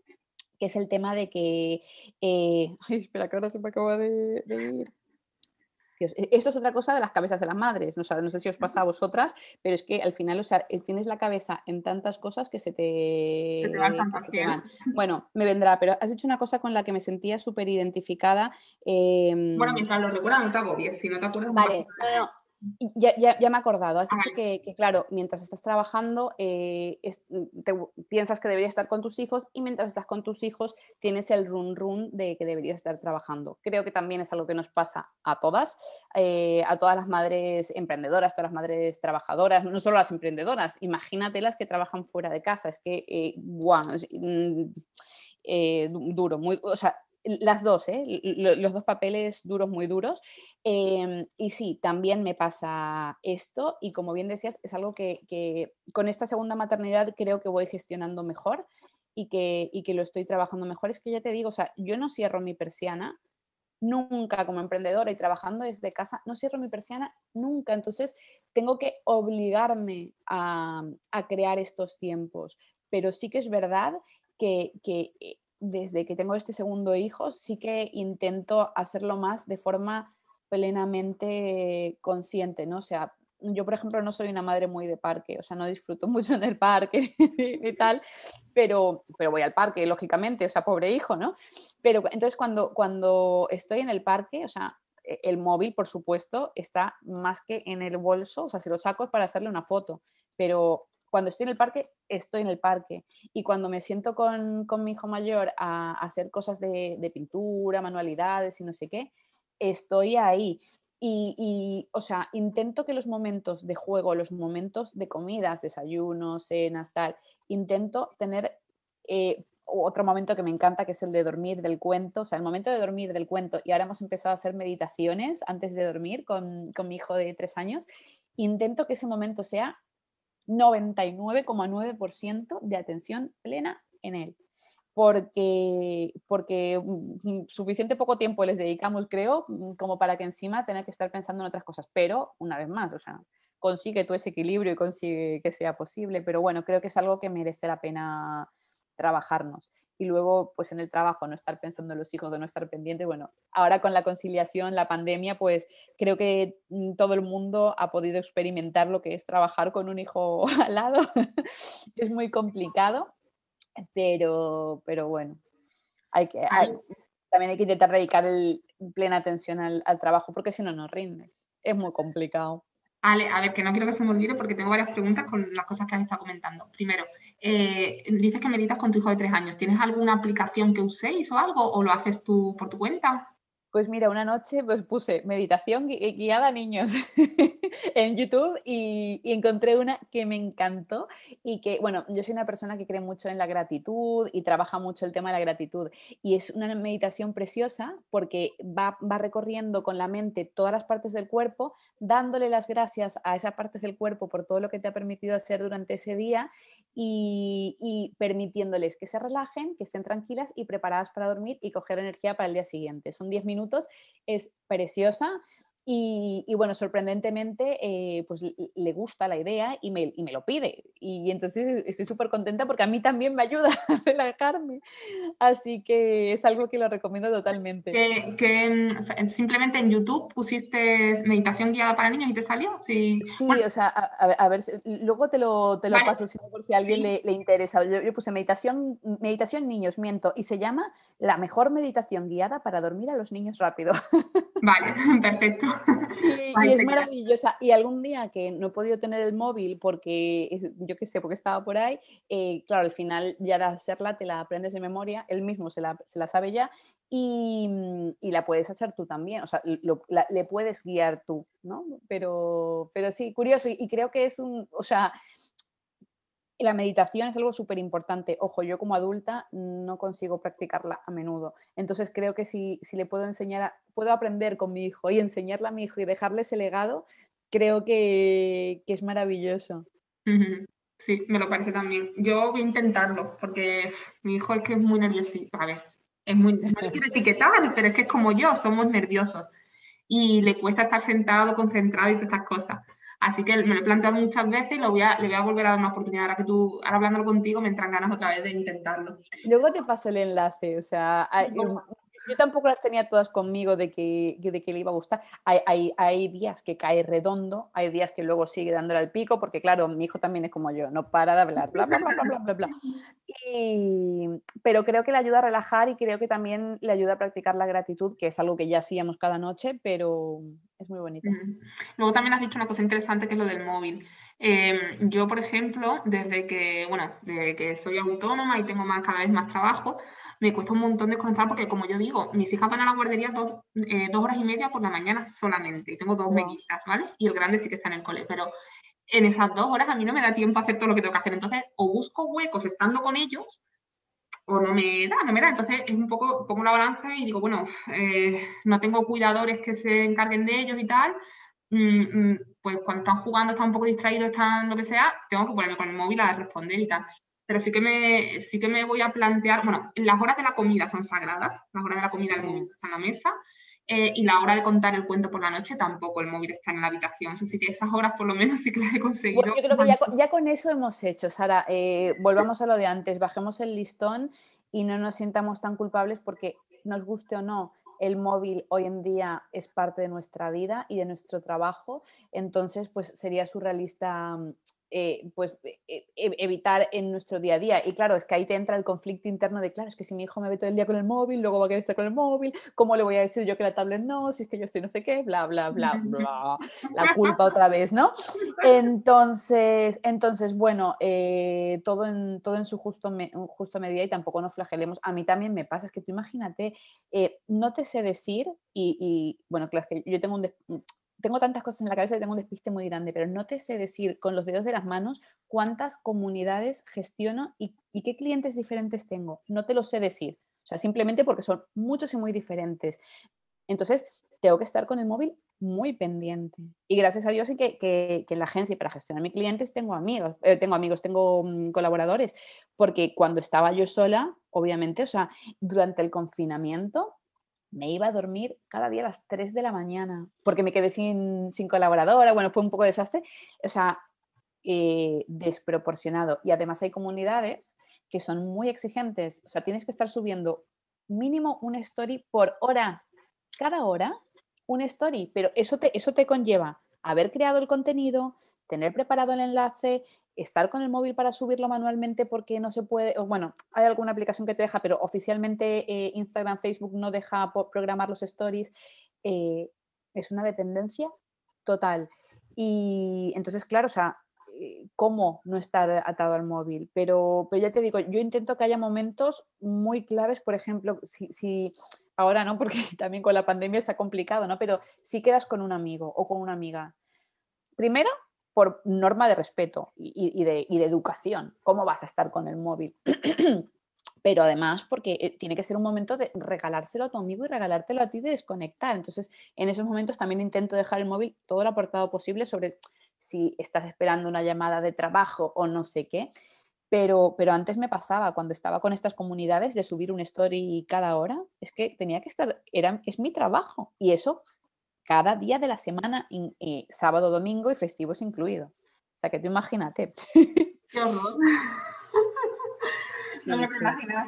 que es el tema de que... Eh, [LAUGHS] ay, espera, que ahora se me acaba de, de ir. E, esto es otra cosa de las cabezas de las madres, no, sé si os pasa a vosotras, pero es que al final, o sea, tienes la cabeza en tantas cosas que se te, van. Bueno, me vendrá, pero has dicho una cosa con la que me sentía súper identificada. bueno, em, mientras lo recuerdas, no te agobies, si no te acuerdas. Vale, no, ya, ya, ya, me he acordado, has dicho que, claro, mientras estás trabajando eh, mm, piensas que deberías estar con tus hijos y mientras estás con tus hijos tienes el run run de que deberías estar trabajando. Creo que también es algo que nos pasa a todas, eh, a todas las madres emprendedoras, todas las madres trabajadoras, no solo las emprendedoras, imagínate las que trabajan fuera de casa, es que, eh, mm, eh, duro, muy, o sea, las dos, ¿eh? los dos papeles duros, muy duros. Em, y sí, también me pasa esto y como bien decías, es algo que, con esta segunda maternidad creo que voy gestionando mejor y que, y que lo estoy trabajando mejor. Es que ya te digo, o sea, yo no cierro mi persiana nunca como emprendedora y trabajando desde casa, no cierro mi persiana nunca. Entonces, tengo que obligarme a, a crear estos tiempos. Pero sí que es verdad que, que eh, desde que tengo este segundo hijo, sí que intento hacerlo más de forma plenamente consciente, ¿no? O sea, yo, por ejemplo, no soy una madre muy de parque, o sea, no disfruto [LAUGHS] mucho en el parque y tal, pero, pero voy al parque, lógicamente, o sea, pobre hijo, ¿no? Pero entonces cuando, cuando estoy en el parque, o sea, e, el móvil, por supuesto, está más que en el bolso, o sea, si lo saco es para hacerle una foto, pero cuando estoy en el parque, estoy en el parque. Y cuando me siento con, mi hijo mayor a, hacer cosas de, pintura, manualidades y no sé qué, estoy ahí. Y, o sea, intento que los momentos de juego, los momentos de comidas, desayunos, cenas, tal, intento tener eh, otro momento que me encanta, que es el de dormir del cuento, o sea, el momento de dormir del cuento. Y ahora hemos empezado a hacer meditaciones antes de dormir con, con mi hijo de tres años. Intento que ese momento sea 99,9% de atención plena en él. Porque, porque mm, suficiente poco tiempo les dedicamos, creo, mm, como para que encima tener que estar pensando en otras cosas. Pero, una vez más, o sea, consigue tú ese equilibrio y consigue que sea posible. Pero bueno, creo que es algo que merece la pena trabajarnos. Y luego, pues en el trabajo, no estar pensando en los hijos, de no estar pendiente. Bueno, ahora con la conciliación, la pandemia, pues creo que mm, todo el mundo ha podido experimentar lo que es trabajar con un hijo [LAUGHS] al lado. [LAUGHS] es muy complicado, pero, pero bueno, hay que, también hay que intentar dedicar el, plena atención al, al trabajo, porque si no, no rindes. Es muy complicado. Ale, a ver, que no quiero que se me olvide porque tengo varias preguntas con las cosas que has estado comentando. Primero, eh, dices que meditas con tu hijo de tres años. ¿Tienes alguna aplicación que uséis o algo o lo haces tú por tu cuenta? Pues mira, una noche pues puse meditación guiada a niños [LAUGHS] en YouTube y, encontré una que me encantó y que, bueno, yo soy una persona que cree mucho en la gratitud y trabaja mucho el tema de la gratitud y es una meditación preciosa porque va, va recorriendo con la mente todas las partes del cuerpo, dándole las gracias a esas partes del cuerpo por todo lo que te ha permitido hacer durante ese día y, y permitiéndoles que se relajen, que estén tranquilas y preparadas para dormir y coger energía para el día siguiente. Son 10 minutos es preciosa y, bueno, sorprendentemente, eh, pues le gusta la idea y me, y me lo pide. Y entonces estoy súper contenta porque a mí también me ayuda [LAUGHS] a relajarme. Así que es algo que lo recomiendo totalmente. Que, mm, simplemente en YouTube pusiste meditación guiada para niños y te salió. Sí, sí o sea, a, ver, luego te lo, te lo paso si por si a alguien le, le, interesa. Yo, yo, puse meditación, meditación niños, miento, y se llama la mejor meditación guiada para dormir a los niños rápido. Vale, [LAUGHS] perfecto. [LAUGHS] Y, es maravillosa. Y algún día que no he podido tener el móvil porque, yo qué sé, porque estaba por ahí, eh, claro, al final ya de hacerla te la aprendes de memoria, él mismo se la, se la sabe ya y, y, la puedes hacer tú también, o sea, le puedes guiar tú, ¿no? Pero, pero sí, curioso y, y creo que es un, o sea, la meditación es algo súper importante. Ojo, yo como adulta no consigo practicarla a menudo. Entonces creo que si, si le puedo enseñar, puedo aprender con mi hijo y enseñarla a mi hijo y dejarle ese legado, creo que, es maravilloso. Sí, me lo parece también. Yo voy a intentarlo porque mi hijo es que es muy nervioso. A ver, es muy, no le quiero etiquetar, pero es que es como yo, somos nerviosos y le cuesta estar sentado, concentrado y todas estas cosas. Así que me lo he planteado muchas veces y lo voy a, le voy a volver a dar una oportunidad. Ahora que tú, ahora hablándolo contigo, me entran ganas otra vez de intentarlo. Luego te paso el enlace, o sea, yo tampoco las tenía todas conmigo de que, de que le iba a gustar. Hay, hay, días que cae redondo, hay días que luego sigue dándole al pico, porque claro, mi hijo también es como yo, no para de hablar, bla, bla, bla, bla, bla, bla. pero creo que le ayuda a relajar y creo que también le ayuda a practicar la gratitud, que es algo que ya hacíamos cada noche, pero es muy bonito. Luego también has dicho una cosa interesante que es lo del móvil. Em, yo, por ejemplo, desde que, bueno, desde que soy autónoma y tengo más, cada vez más trabajo, me cuesta un montón desconectar porque, como yo digo, mis hijas van a la guardería dos, eh, dos horas y media por la mañana solamente. Tengo dos wow. ¿vale? Y el grande sí que está en el cole, pero en esas dos horas a mí no me da tiempo a hacer todo lo que tengo que hacer. Entonces, o busco huecos estando con ellos, o no me da, no me da. Entonces, es un poco, pongo la balanza y digo, bueno, eh, no tengo cuidadores que se encarguen de ellos y tal. Mm, mm, pues cuando están jugando, están un poco distraídos, están lo que sea, tengo que ponerme con el móvil a responder y tal pero sí que, me, sí que me voy a plantear, bueno, las horas de la comida son sagradas, las horas de la comida el móvil está en la mesa, eh, y la hora de contar el cuento por la noche tampoco, el móvil está en la habitación, así que esas horas por lo menos sí que las he conseguido. yo creo que ya, con eso hemos hecho, Sara, eh, volvamos a lo de antes, bajemos el listón y no nos sintamos tan culpables porque nos guste o no, el móvil hoy en día es parte de nuestra vida y de nuestro trabajo, entonces pues sería surrealista eh, pues e, e, evitar en nuestro día a día. Y claro, es que ahí te entra el conflicto interno de, claro, es que si mi hijo me ve todo el día con el móvil, luego va a querer estar con el móvil, ¿cómo le voy a decir yo que la tablet no? Si es que yo estoy no sé qué, bla, bla, bla, [LAUGHS] bla. La culpa otra vez, ¿no? Entonces, entonces bueno, eh, todo, en, todo en su justo, justo medida y tampoco nos flagelemos. A mí también me pasa, es que tú imagínate, eh, no te sé decir y, y, bueno, claro, es que yo tengo un tengo tantas cosas en la cabeza que tengo un despiste muy grande, pero no te sé decir con los dedos de las manos cuántas comunidades gestiono y, qué clientes diferentes tengo. No te lo sé decir. O sea, simplemente porque son muchos y muy diferentes. Entonces, tengo que estar con el móvil muy pendiente. Y gracias a Dios y que, que, en la agencia para gestionar mis clientes tengo amigos, eh, tengo amigos, tengo mm, colaboradores, porque cuando estaba yo sola, obviamente, o sea, durante el confinamiento, me iba a dormir cada día a las 3 de la mañana, porque me quedé sin, sin colaboradora, bueno, fue un poco desastre, o sea, eh, desproporcionado. Y además hay comunidades que son muy exigentes, o sea, tienes que estar subiendo mínimo una story por hora, cada hora un story, pero eso te, eso te conlleva haber creado el contenido, tener preparado el enlace, estar con el móvil para subirlo manualmente porque no se puede, o bueno, hay alguna aplicación que te deja, pero oficialmente eh, Instagram, Facebook no deja programar los stories, eh, es una dependencia total. Y entonces, claro, o sea, eh, ¿cómo no estar atado al móvil? Pero, pero ya te digo, yo intento que haya momentos muy claves, por ejemplo, si, si ahora no, porque [LAUGHS] también con la pandemia se ha complicado, ¿no? Pero si quedas con un amigo o con una amiga, primero por norma de respeto y, de, educación. ¿Cómo vas a estar con el móvil? [CLEARS THROAT] Pero además porque eh, tiene que ser un momento de regalárselo a tu amigo y regalártelo a ti de desconectar. Entonces, en esos momentos también intento dejar el móvil todo lo apartado posible sobre si estás esperando una llamada de trabajo o no sé qué. Pero, pero antes me pasaba, cuando estaba con estas comunidades, de subir un story cada hora, es que tenía que estar, era, es mi trabajo. Y eso cada día de la semana, y, sábado, domingo y festivos incluidos. O sea que tú imagínate. Qué horror. [LAUGHS] no me imaginar.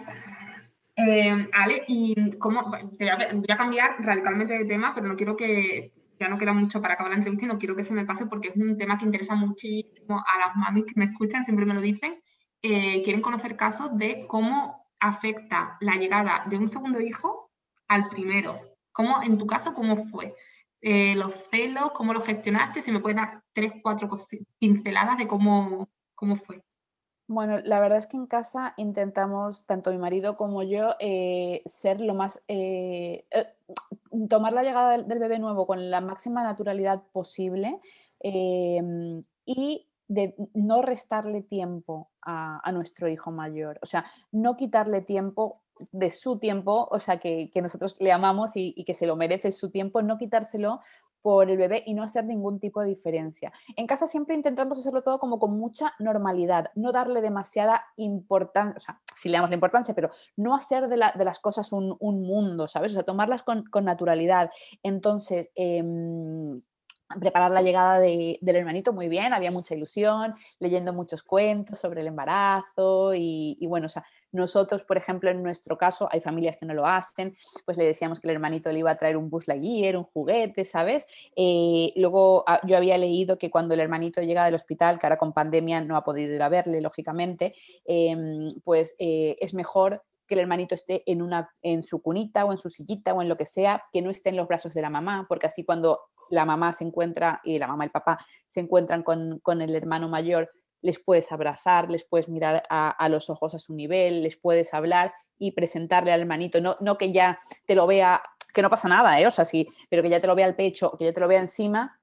Eh, Ale, y cómo, te voy, a, cambiar radicalmente de tema, pero no quiero que, ya no queda mucho para acabar la entrevista y no quiero que se me pase porque es un tema que interesa muchísimo a las mamis que me escuchan, siempre me lo dicen. Eh, quieren conocer casos de cómo afecta la llegada de un segundo hijo al primero. ¿Cómo, en tu caso, cómo fue? Eh, los celos, cómo lo gestionaste, si me puedes dar tres, cuatro pinceladas de cómo, cómo fue. Bueno, la verdad es que en casa intentamos, tanto mi marido como yo, eh, ser lo más, eh, tomar la llegada del, bebé nuevo con la máxima naturalidad posible em, y de no restarle tiempo a, nuestro hijo mayor, o sea, no quitarle tiempo de su tiempo, o sea, que, nosotros le amamos y, que se lo merece su tiempo, no quitárselo por el bebé y no hacer ningún tipo de diferencia. En casa siempre intentamos hacerlo todo como con mucha normalidad, no darle demasiada importancia, o sea, si le damos la importancia, pero no hacer de, las cosas un, mundo, ¿sabes? O sea, tomarlas con, naturalidad. Entonces, em, preparar la llegada del hermanito muy bien, había mucha ilusión, leyendo muchos cuentos sobre el embarazo y, bueno, o sea, nosotros, por ejemplo, en nuestro caso, hay familias que no lo hacen, pues le decíamos que el hermanito le iba a traer un bus Lightyear, un juguete, ¿sabes? Eh, luego ah, yo había leído que cuando el hermanito llega del hospital, que ahora con pandemia no ha podido ir a verle, lógicamente, em, pues eh, es mejor que el hermanito esté en, una, en su cunita o en su sillita o en lo que sea, que no esté en los brazos de la mamá, porque así cuando la mamá se encuentra y la mamá y el papá se encuentran con, el hermano mayor, les puedes abrazar, les puedes mirar a, los ojos a su nivel, les puedes hablar y presentarle al hermanito, no, no que ya te lo vea, que no pasa nada, ¿eh? o sea, sí, pero que ya te lo vea al pecho, que ya te lo vea encima,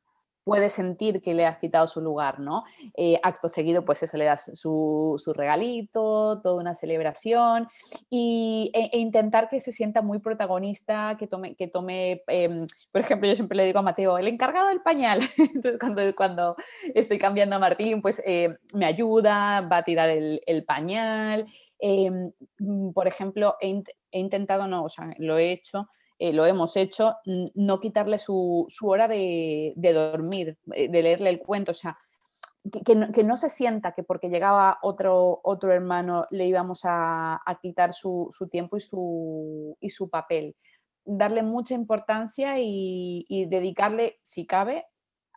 puede sentir que le has quitado su lugar, ¿no? Eh, acto seguido, pues eso, le das su, regalito, toda una celebración y, e, e, intentar que se sienta muy protagonista, que tome, que tome em, por ejemplo, yo siempre le digo a Mateo, el encargado del pañal. [LAUGHS] Entonces, cuando, cuando estoy cambiando a Martín, pues eh, me ayuda, va a tirar el, pañal. Em, por ejemplo, he, he intentado, no, o sea, lo he hecho, eh, lo hemos hecho, no quitarle su, hora de, dormir, eh, de leerle el cuento, o sea, que, no, se sienta que porque llegaba otro, otro hermano le íbamos a, quitar su, tiempo y su, y su papel. Darle mucha importancia y, dedicarle, si cabe,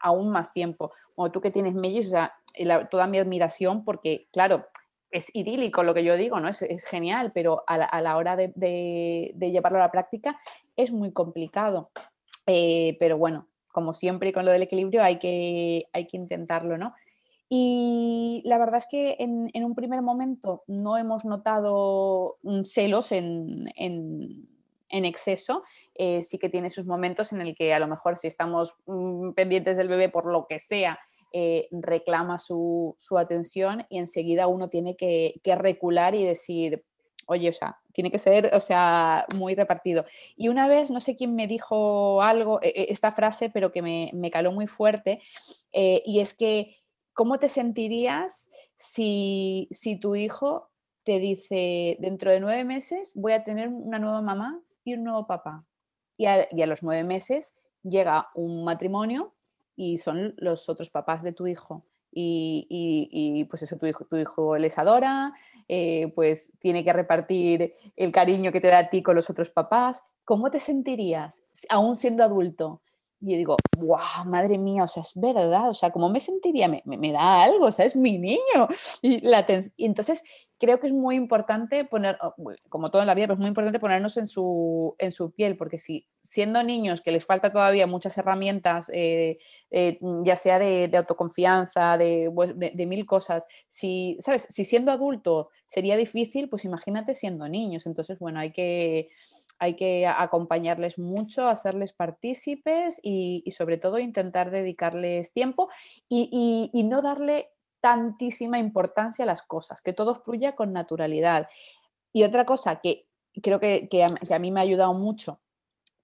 aún más tiempo. Como tú que tienes mellizos, o sea, toda mi admiración porque, claro, es idílico lo que yo digo, ¿no? Es, genial, pero a la, hora de, de, llevarlo a la práctica es muy complicado. Eh, pero bueno, como siempre con lo del equilibrio hay que, hay que intentarlo, ¿no? Y la verdad es que en, un primer momento no hemos notado celos en, exceso. Eh, sí que tiene sus momentos en el que a lo mejor si estamos mm, pendientes del bebé por lo que sea, eh, reclama su, atención y enseguida uno tiene que, que recular y decir, oye, o sea, tiene que ser, o sea, muy repartido. Y una vez, no sé quién me dijo algo, e, e, esta frase, pero que me, caló muy fuerte, eh, y es que, ¿cómo te sentirías si, tu hijo te dice, dentro de nueve meses voy a tener una nueva mamá y un nuevo papá? Y a, los nueve meses llega un matrimonio y son los otros papás de tu hijo. Y, pues eso, tu hijo, tu hijo les adora, eh, pues tiene que repartir el cariño que te da a ti con los otros papás. ¿Cómo te sentirías aún siendo adulto? Y digo, wow, madre mía, o sea, es verdad, o sea, ¿cómo me sentiría? Me, me, da algo, o sea, es mi niño. [LAUGHS] Y, la y entonces creo que es muy importante poner, como todo en la vida, pero es muy importante ponernos en su, en su piel, porque si siendo niños que les falta todavía muchas herramientas, eh, eh, ya sea de, autoconfianza, de, de, mil cosas, si, ¿sabes? Si siendo adulto sería difícil, pues imagínate siendo niños. Entonces, bueno, hay que hay que acompañarles mucho, hacerles partícipes y, sobre todo intentar dedicarles tiempo y, no darle tantísima importancia a las cosas, que todo fluya con naturalidad. Y otra cosa que creo que, a, mí me ha ayudado mucho,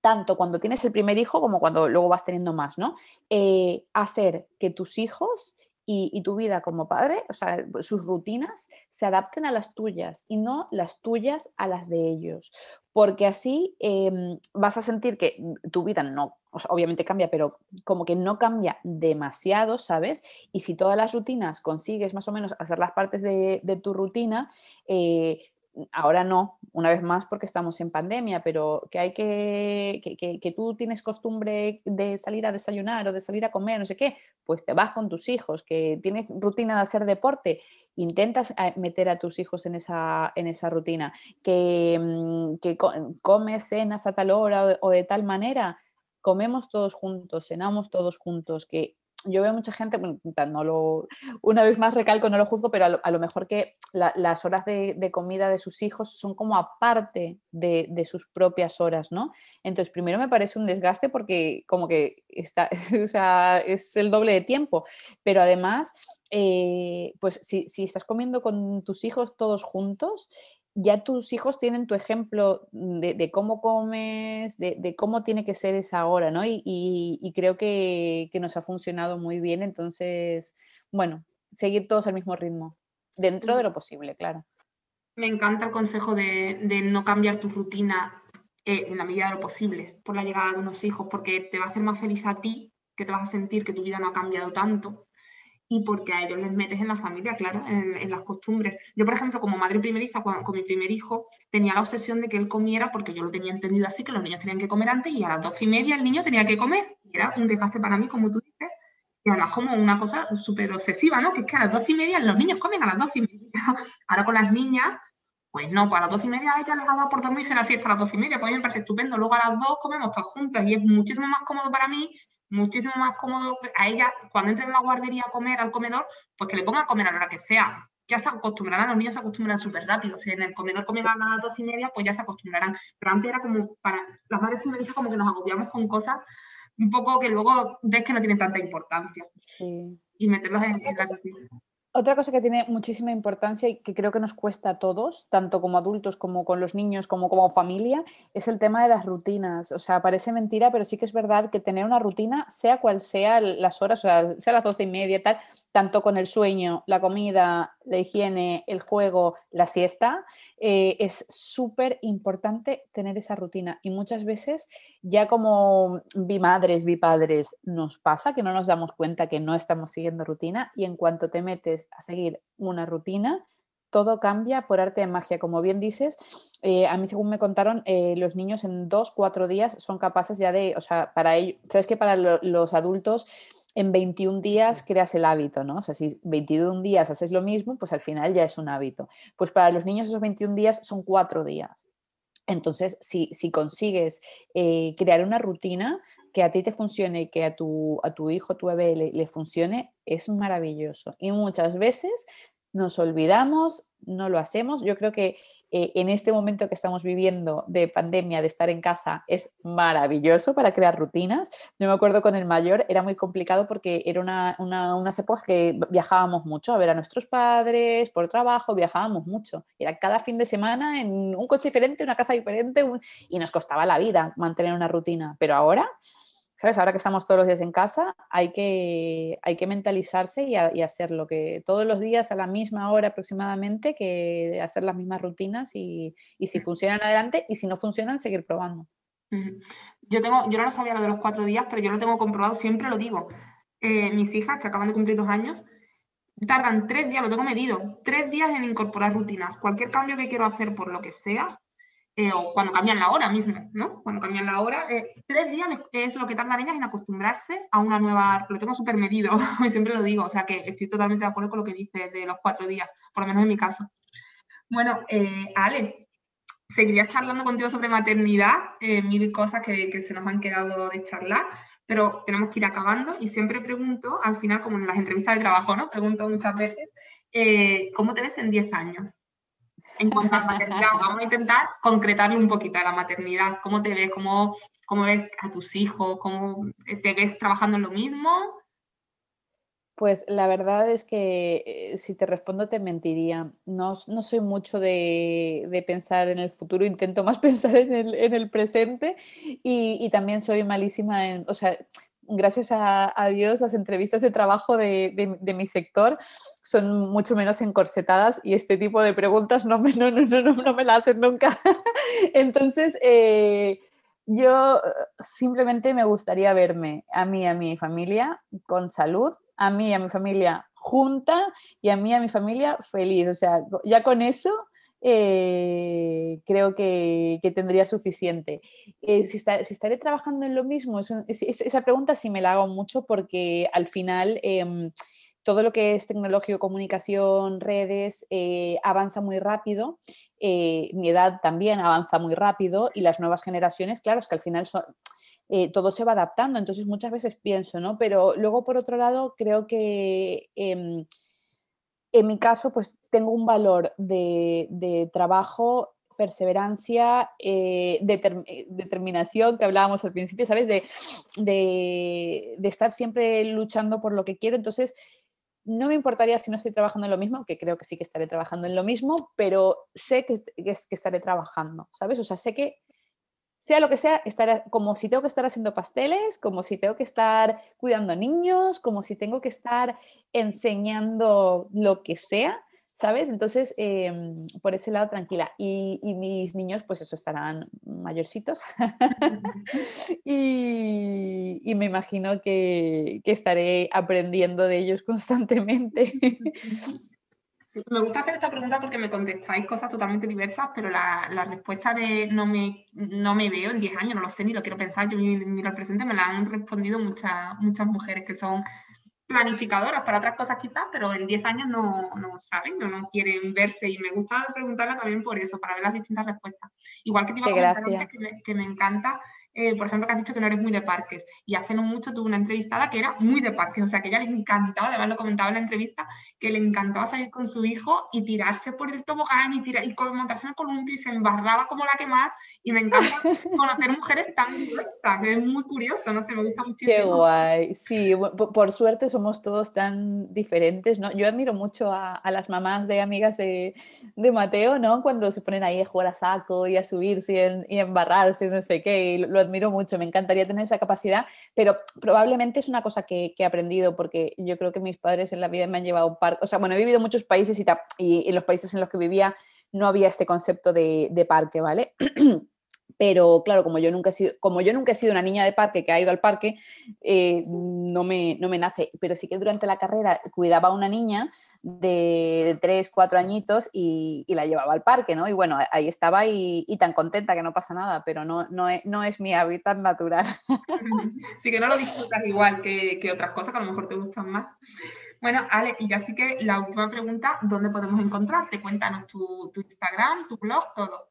tanto cuando tienes el primer hijo como cuando luego vas teniendo más, ¿no? Eh, hacer que tus hijos y, tu vida como padre, o sea, sus rutinas se adapten a las tuyas y no las tuyas a las de ellos. Porque así em, vas a sentir que tu vida no, obviamente cambia, pero como que no cambia demasiado, ¿sabes? Y si todas las rutinas consigues más o menos hacer las partes de, tu rutina, eh, ahora no, una vez más porque estamos en pandemia, pero que hay que, que, tú tienes costumbre de salir a desayunar o de salir a comer, no sé qué, pues te vas con tus hijos, que tienes rutina de hacer deporte, intentas eh, meter a tus hijos en esa, en esa rutina, que, mm, que comes cenas a tal hora o de tal manera, comemos todos juntos, cenamos todos juntos, que yo veo mucha gente, no lo, una vez más recalco, no lo juzgo, pero a lo, mejor que las horas de, comida de sus hijos son como aparte de, sus propias horas, ¿no? Entonces, primero me parece un desgaste porque como que está, [LAUGHS] o sea, es el doble de tiempo, pero además, eh, pues si, si estás comiendo con tus hijos todos juntos, ya tus hijos tienen tu ejemplo de, cómo comes, de, cómo tiene que ser esa hora, ¿no? Y, creo que, nos ha funcionado muy bien. Entonces, bueno, seguir todos al mismo ritmo, dentro de lo posible, claro. Me encanta el consejo de, no cambiar tu rutina eh, en la medida de lo posible por la llegada de unos hijos, porque te va a hacer más feliz a ti, que te vas a sentir que tu vida no ha cambiado tanto y porque a ellos les metes en la familia, claro, en, las costumbres. Yo, por ejemplo, como madre primeriza, con mi primer hijo, tenía la obsesión de que él comiera, porque yo lo tenía entendido así, que los niños tenían que comer antes y a las doce y media el niño tenía que comer. Era un desgaste para mí, como tú dices, y además como una cosa súper obsesiva, ¿no? Que es que a las doce y media los niños comen a las doce y media. [LAUGHS] Ahora con las niñas, pues no, para pues las dos y media ella les ha dado por dormirse la siesta a las dos y media, pues a mí me parece estupendo. Luego a las dos comemos todas juntas y es muchísimo más cómodo para mí, muchísimo más cómodo a ella cuando entre en la guardería a comer al comedor, pues que le ponga a comer a la hora que sea. Ya se acostumbrarán, los niños se acostumbran súper rápido. Si en el comedor comen a las dos y media, pues ya se acostumbrarán. Pero antes era como para las madres primerizas como que nos agobiamos con cosas un poco que luego ves que no tienen tanta importancia. Sí. Y meterlos en, en la otra cosa que tiene muchísima importancia y que creo que nos cuesta a todos, tanto como adultos como con los niños, como como familia, es el tema de las rutinas. O sea, parece mentira, pero sí que es verdad que tener una rutina, sea cual sea las horas, o sea, sea las doce y media, tal, tanto con el sueño, la comida, la higiene, el juego, la siesta, eh, es súper importante tener esa rutina. Y muchas veces, ya como bimadres, bipadres, nos pasa que no nos damos cuenta que no estamos siguiendo rutina y en cuanto te metes a seguir una rutina, todo cambia por arte de magia. Como bien dices, eh, a mí según me contaron, eh, los niños en dos, cuatro días son capaces ya de, o sea, para ellos, sabes que para los adultos en 21 días creas el hábito, ¿no? O sea, si 21 días haces lo mismo, pues al final ya es un hábito. Pues para los niños esos 21 días son cuatro días. Entonces, si, si consigues eh, crear una rutina que a ti te funcione y que a tu, a tu hijo, tu bebé le, le funcione, es maravilloso. Y muchas veces nos olvidamos, no lo hacemos. Yo creo que eh, en este momento que estamos viviendo de pandemia, de estar en casa, es maravilloso para crear rutinas. Yo me acuerdo con el mayor, era muy complicado porque era una, una, unas épocas que viajábamos mucho a ver a nuestros padres, por trabajo, viajábamos mucho. Era cada fin de semana en un coche diferente, una casa diferente, y nos costaba la vida mantener una rutina. Pero ahora ¿sabes? Ahora que estamos todos los días en casa, hay que, hay que mentalizarse y, hacer lo que todos los días a la misma hora aproximadamente, que hacer las mismas rutinas y, si funcionan adelante y si no funcionan, seguir probando. Yo, tengo, yo no lo sabía lo de los cuatro días, pero yo lo tengo comprobado, siempre lo digo. Eh, mis hijas, que acaban de cumplir dos años, tardan tres días, lo tengo medido, tres días en incorporar rutinas. Cualquier cambio que quiero hacer por lo que sea, eh, o cuando cambian la hora mismo, ¿no? Cuando cambian la hora, eh, tres días es lo que tardan ellas en acostumbrarse a una nueva, lo tengo súper medido, [LAUGHS] siempre lo digo, o sea que estoy totalmente de acuerdo con lo que dices de los cuatro días, por lo menos en mi caso. Bueno, eh, Ale, seguiría charlando contigo sobre maternidad, mil cosas que, que se nos han quedado de charlar, pero tenemos que ir acabando y siempre pregunto, al final, como en las entrevistas de trabajo, ¿no? Pregunto muchas veces, ¿cómo te ves en 10 años? En cuanto a la maternidad. Vamos a intentar concretarle un poquito a la maternidad. ¿Cómo te ves? ¿Cómo, cómo ves a tus hijos? ¿Cómo te ves trabajando en lo mismo? Pues la verdad es que eh, si te respondo te mentiría. No, no soy mucho de, de, pensar en el futuro, intento más [LAUGHS] pensar en el, en el presente y, y, también soy malísima en, o sea, gracias a, Dios, las entrevistas de trabajo de, mi sector son mucho menos encorsetadas y este tipo de preguntas no me, no, no, me las hacen nunca. [LAUGHS] Entonces, eh, yo simplemente me gustaría verme a mí y a mi familia con salud, a mí y a mi familia junta y a mí y a mi familia feliz. O sea, ya con eso eh, creo que, tendría suficiente. Eh, si, estaré trabajando en lo mismo, esa pregunta sí me la hago mucho porque al final em, todo lo que es tecnológico, comunicación, redes, eh, avanza muy rápido. mi edad también avanza muy rápido y las nuevas generaciones, claro, es que al final todo se va adaptando. Entonces muchas veces pienso, ¿no? Pero luego por otro lado creo que em, en mi caso, pues tengo un valor de, trabajo, perseverancia, eh, eh, determinación, que hablábamos al principio, ¿sabes? De, estar siempre luchando por lo que quiero. Entonces, no me importaría si no estoy trabajando en lo mismo, que creo que sí que estaré trabajando en lo mismo, pero sé que, que estaré trabajando, ¿sabes? O sea, sé que sea lo que sea, estar, como si tengo que estar haciendo pasteles, como si tengo que estar cuidando niños, como si tengo que estar enseñando lo que sea, ¿sabes? Entonces, em, por ese lado, tranquila. Y, mis niños, pues eso, estarán mayorcitos. [LAUGHS] y, me imagino que, que estaré aprendiendo de ellos constantemente. [LAUGHS] me gusta hacer esta pregunta porque me contestáis cosas totalmente diversas, pero la, respuesta de no me, no me veo en 10 años, no lo sé ni lo quiero pensar, yo miro al presente, me la han respondido muchas, muchas mujeres que son planificadoras para otras cosas quizás, pero en 10 años no, no saben, no, no, quieren verse y me gusta preguntarla también por eso, para ver las distintas respuestas. Igual que te iba a comentar antes que me, que me encanta eh, por ejemplo, que has dicho que no eres muy de parques. Y hace no mucho tuve una entrevistada que era muy de parques, o sea, que ella le encantaba, además lo comentaba en la entrevista, que le encantaba salir con su hijo y tirarse por el tobogán y, tirar, y montarse en el columpio y se embarraba como la que más. Y me encanta [LAUGHS] conocer mujeres tan diversas, es muy curioso, no sé, me gusta muchísimo. Qué guay, sí, por, suerte somos todos tan diferentes, ¿no? Yo admiro mucho a, las mamás de amigas de, de, Mateo, ¿no? Cuando se ponen ahí a jugar a saco y a subirse y, en, y embarrarse, no sé qué, y lo admiro mucho, me encantaría tener esa capacidad, pero probablemente es una cosa que, he aprendido porque yo creo que mis padres en la vida me han llevado un parque, o sea, bueno, he vivido muchos países y, y, en los países en los que vivía no había este concepto de, de parque, ¿vale? [CLEARS THROAT] pero claro, como yo nunca he sido, como yo nunca he sido una niña de parque que ha ido al parque, eh, no, me, no me nace. Pero sí que durante la carrera cuidaba a una niña de tres, cuatro añitos y, la llevaba al parque, ¿no? Y bueno, ahí estaba y, tan contenta que no pasa nada, pero no, no, es, mi hábitat natural. [LAUGHS] Sí que no lo disfrutas igual que, otras cosas que a lo mejor te gustan más. Bueno, Ale, y ya sí que la última pregunta, ¿dónde podemos encontrarte? Cuéntanos tu Instagram, tu blog, todo.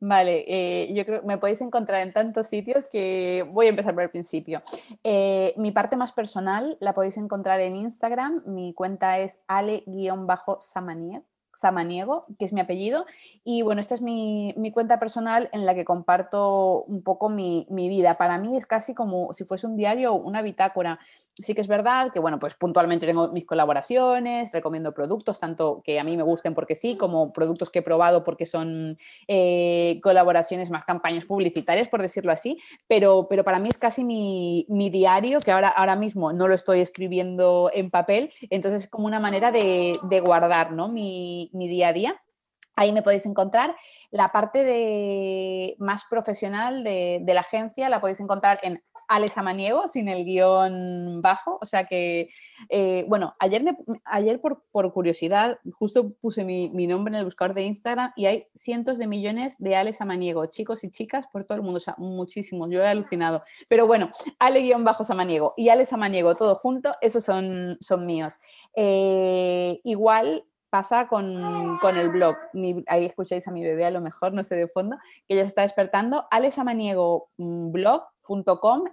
Vale, eh, yo creo que me podéis encontrar en tantos sitios que voy a empezar por el principio. Eh, mi parte más personal la podéis encontrar en Instagram. Mi cuenta es ale-samanier Samaniego, que es mi apellido. Y bueno, esta es mi, cuenta personal en la que comparto un poco mi, vida. Para mí es casi como si fuese un diario o una bitácora. Sí que es verdad que, bueno, pues puntualmente tengo mis colaboraciones, recomiendo productos, tanto que a mí me gusten porque sí, como productos que he probado porque son eh, colaboraciones más campañas publicitarias, por decirlo así. Pero, pero para mí es casi mi, diario, que ahora, ahora mismo no lo estoy escribiendo en papel, entonces es como una manera de, de guardar ¿no? mi, mi, día a día. Ahí me podéis encontrar. La parte de, más profesional de, la agencia la podéis encontrar en Alex Amaniego, sin el guion bajo. O sea que, eh, bueno, ayer, ayer por, curiosidad, justo puse mi, nombre en el buscador de Instagram y hay cientos de millones de Alex Samaniego, chicos y chicas por todo el mundo, o sea, muchísimos. Yo he alucinado. Pero bueno, Ale-Samaniego y Alex Samaniego, todo junto, esos son, son míos. Eh, igual pasa con, el blog. ahí escucháis a mi bebé a lo mejor, no sé de fondo, que ya se está despertando.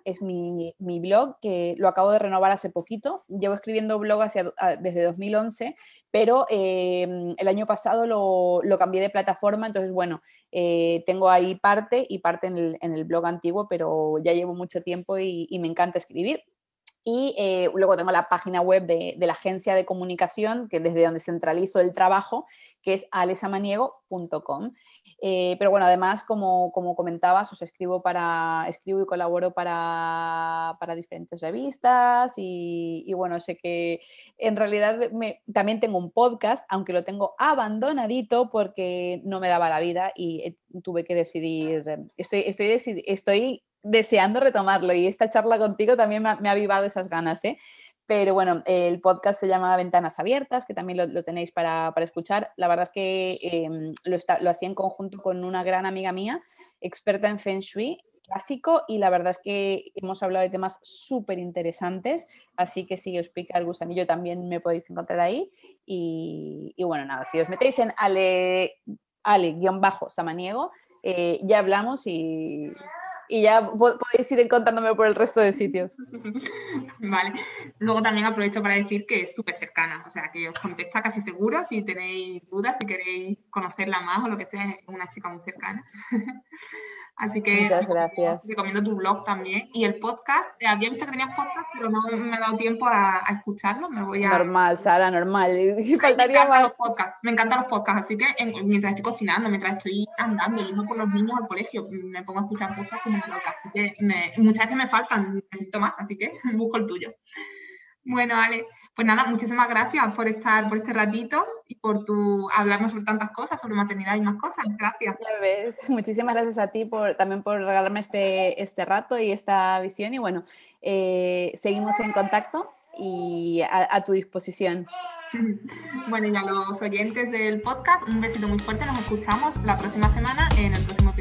Es mi, blog, que lo acabo de renovar hace poquito. Llevo escribiendo blog hacia, desde 2011, pero em, el año pasado lo, cambié de plataforma, entonces bueno, eh, tengo ahí parte y parte en el, blog antiguo, pero ya llevo mucho tiempo y me encanta escribir. Y eh, luego tengo la página web de, la agencia de comunicación, que desde donde centralizo el trabajo, que es alesamaniego.com. Eh, pero bueno, además, como, como, comentabas, os escribo, para, escribo y colaboro para, para diferentes revistas y, bueno, sé que en realidad también tengo un podcast, aunque lo tengo abandonadito porque no me daba la vida y eh, tuve que decidir, estoy, estoy, estoy deseando retomarlo y esta charla contigo también me ha, avivado esas ganas, ¿eh? Pero bueno, el podcast se llama Ventanas Abiertas, que también lo, tenéis para, escuchar. La verdad es que em, lo, lo hacía en conjunto con una gran amiga mía, experta en Feng Shui clásico, y la verdad es que hemos hablado de temas súper interesantes, así que si os pica el gusanillo también me podéis encontrar ahí. Y, bueno, nada, si os metéis en ale, ale-samaniego, eh, ya hablamos y y ya podéis ir encontrándome por el resto de sitios. [LAUGHS] Vale. Luego también aprovecho para decir que es súper cercana, o sea, que os contesta casi seguro si tenéis dudas, si queréis conocerla más o lo que sea, es una chica muy cercana. [LAUGHS] Así que Muchas gracias. recomiendo tu blog también. Y el podcast, eh, había visto que tenías podcast, pero no me ha dado tiempo a, escucharlo. Me voy a... Normal, Sara, normal. [LAUGHS] Faltaría me más. Los podcasts. Me encantan los podcasts, así que mientras estoy cocinando, mientras estoy andando, yendo por los niños al colegio, me pongo a escuchar podcasts Así que muchas veces me faltan, necesito más, así que [LAUGHS] busco el tuyo. Bueno, Ale, pues nada, muchísimas gracias por estar por este ratito y por tu hablarnos sobre tantas cosas, sobre maternidad y más cosas. Gracias. Ves. [LAUGHS] Muchísimas gracias a ti por, también por regalarme este, este rato y esta visión. Y bueno, eh, seguimos en contacto y a, tu disposición. [LAUGHS] Bueno, y a los oyentes del podcast, un besito muy fuerte. Nos escuchamos la próxima semana en el próximo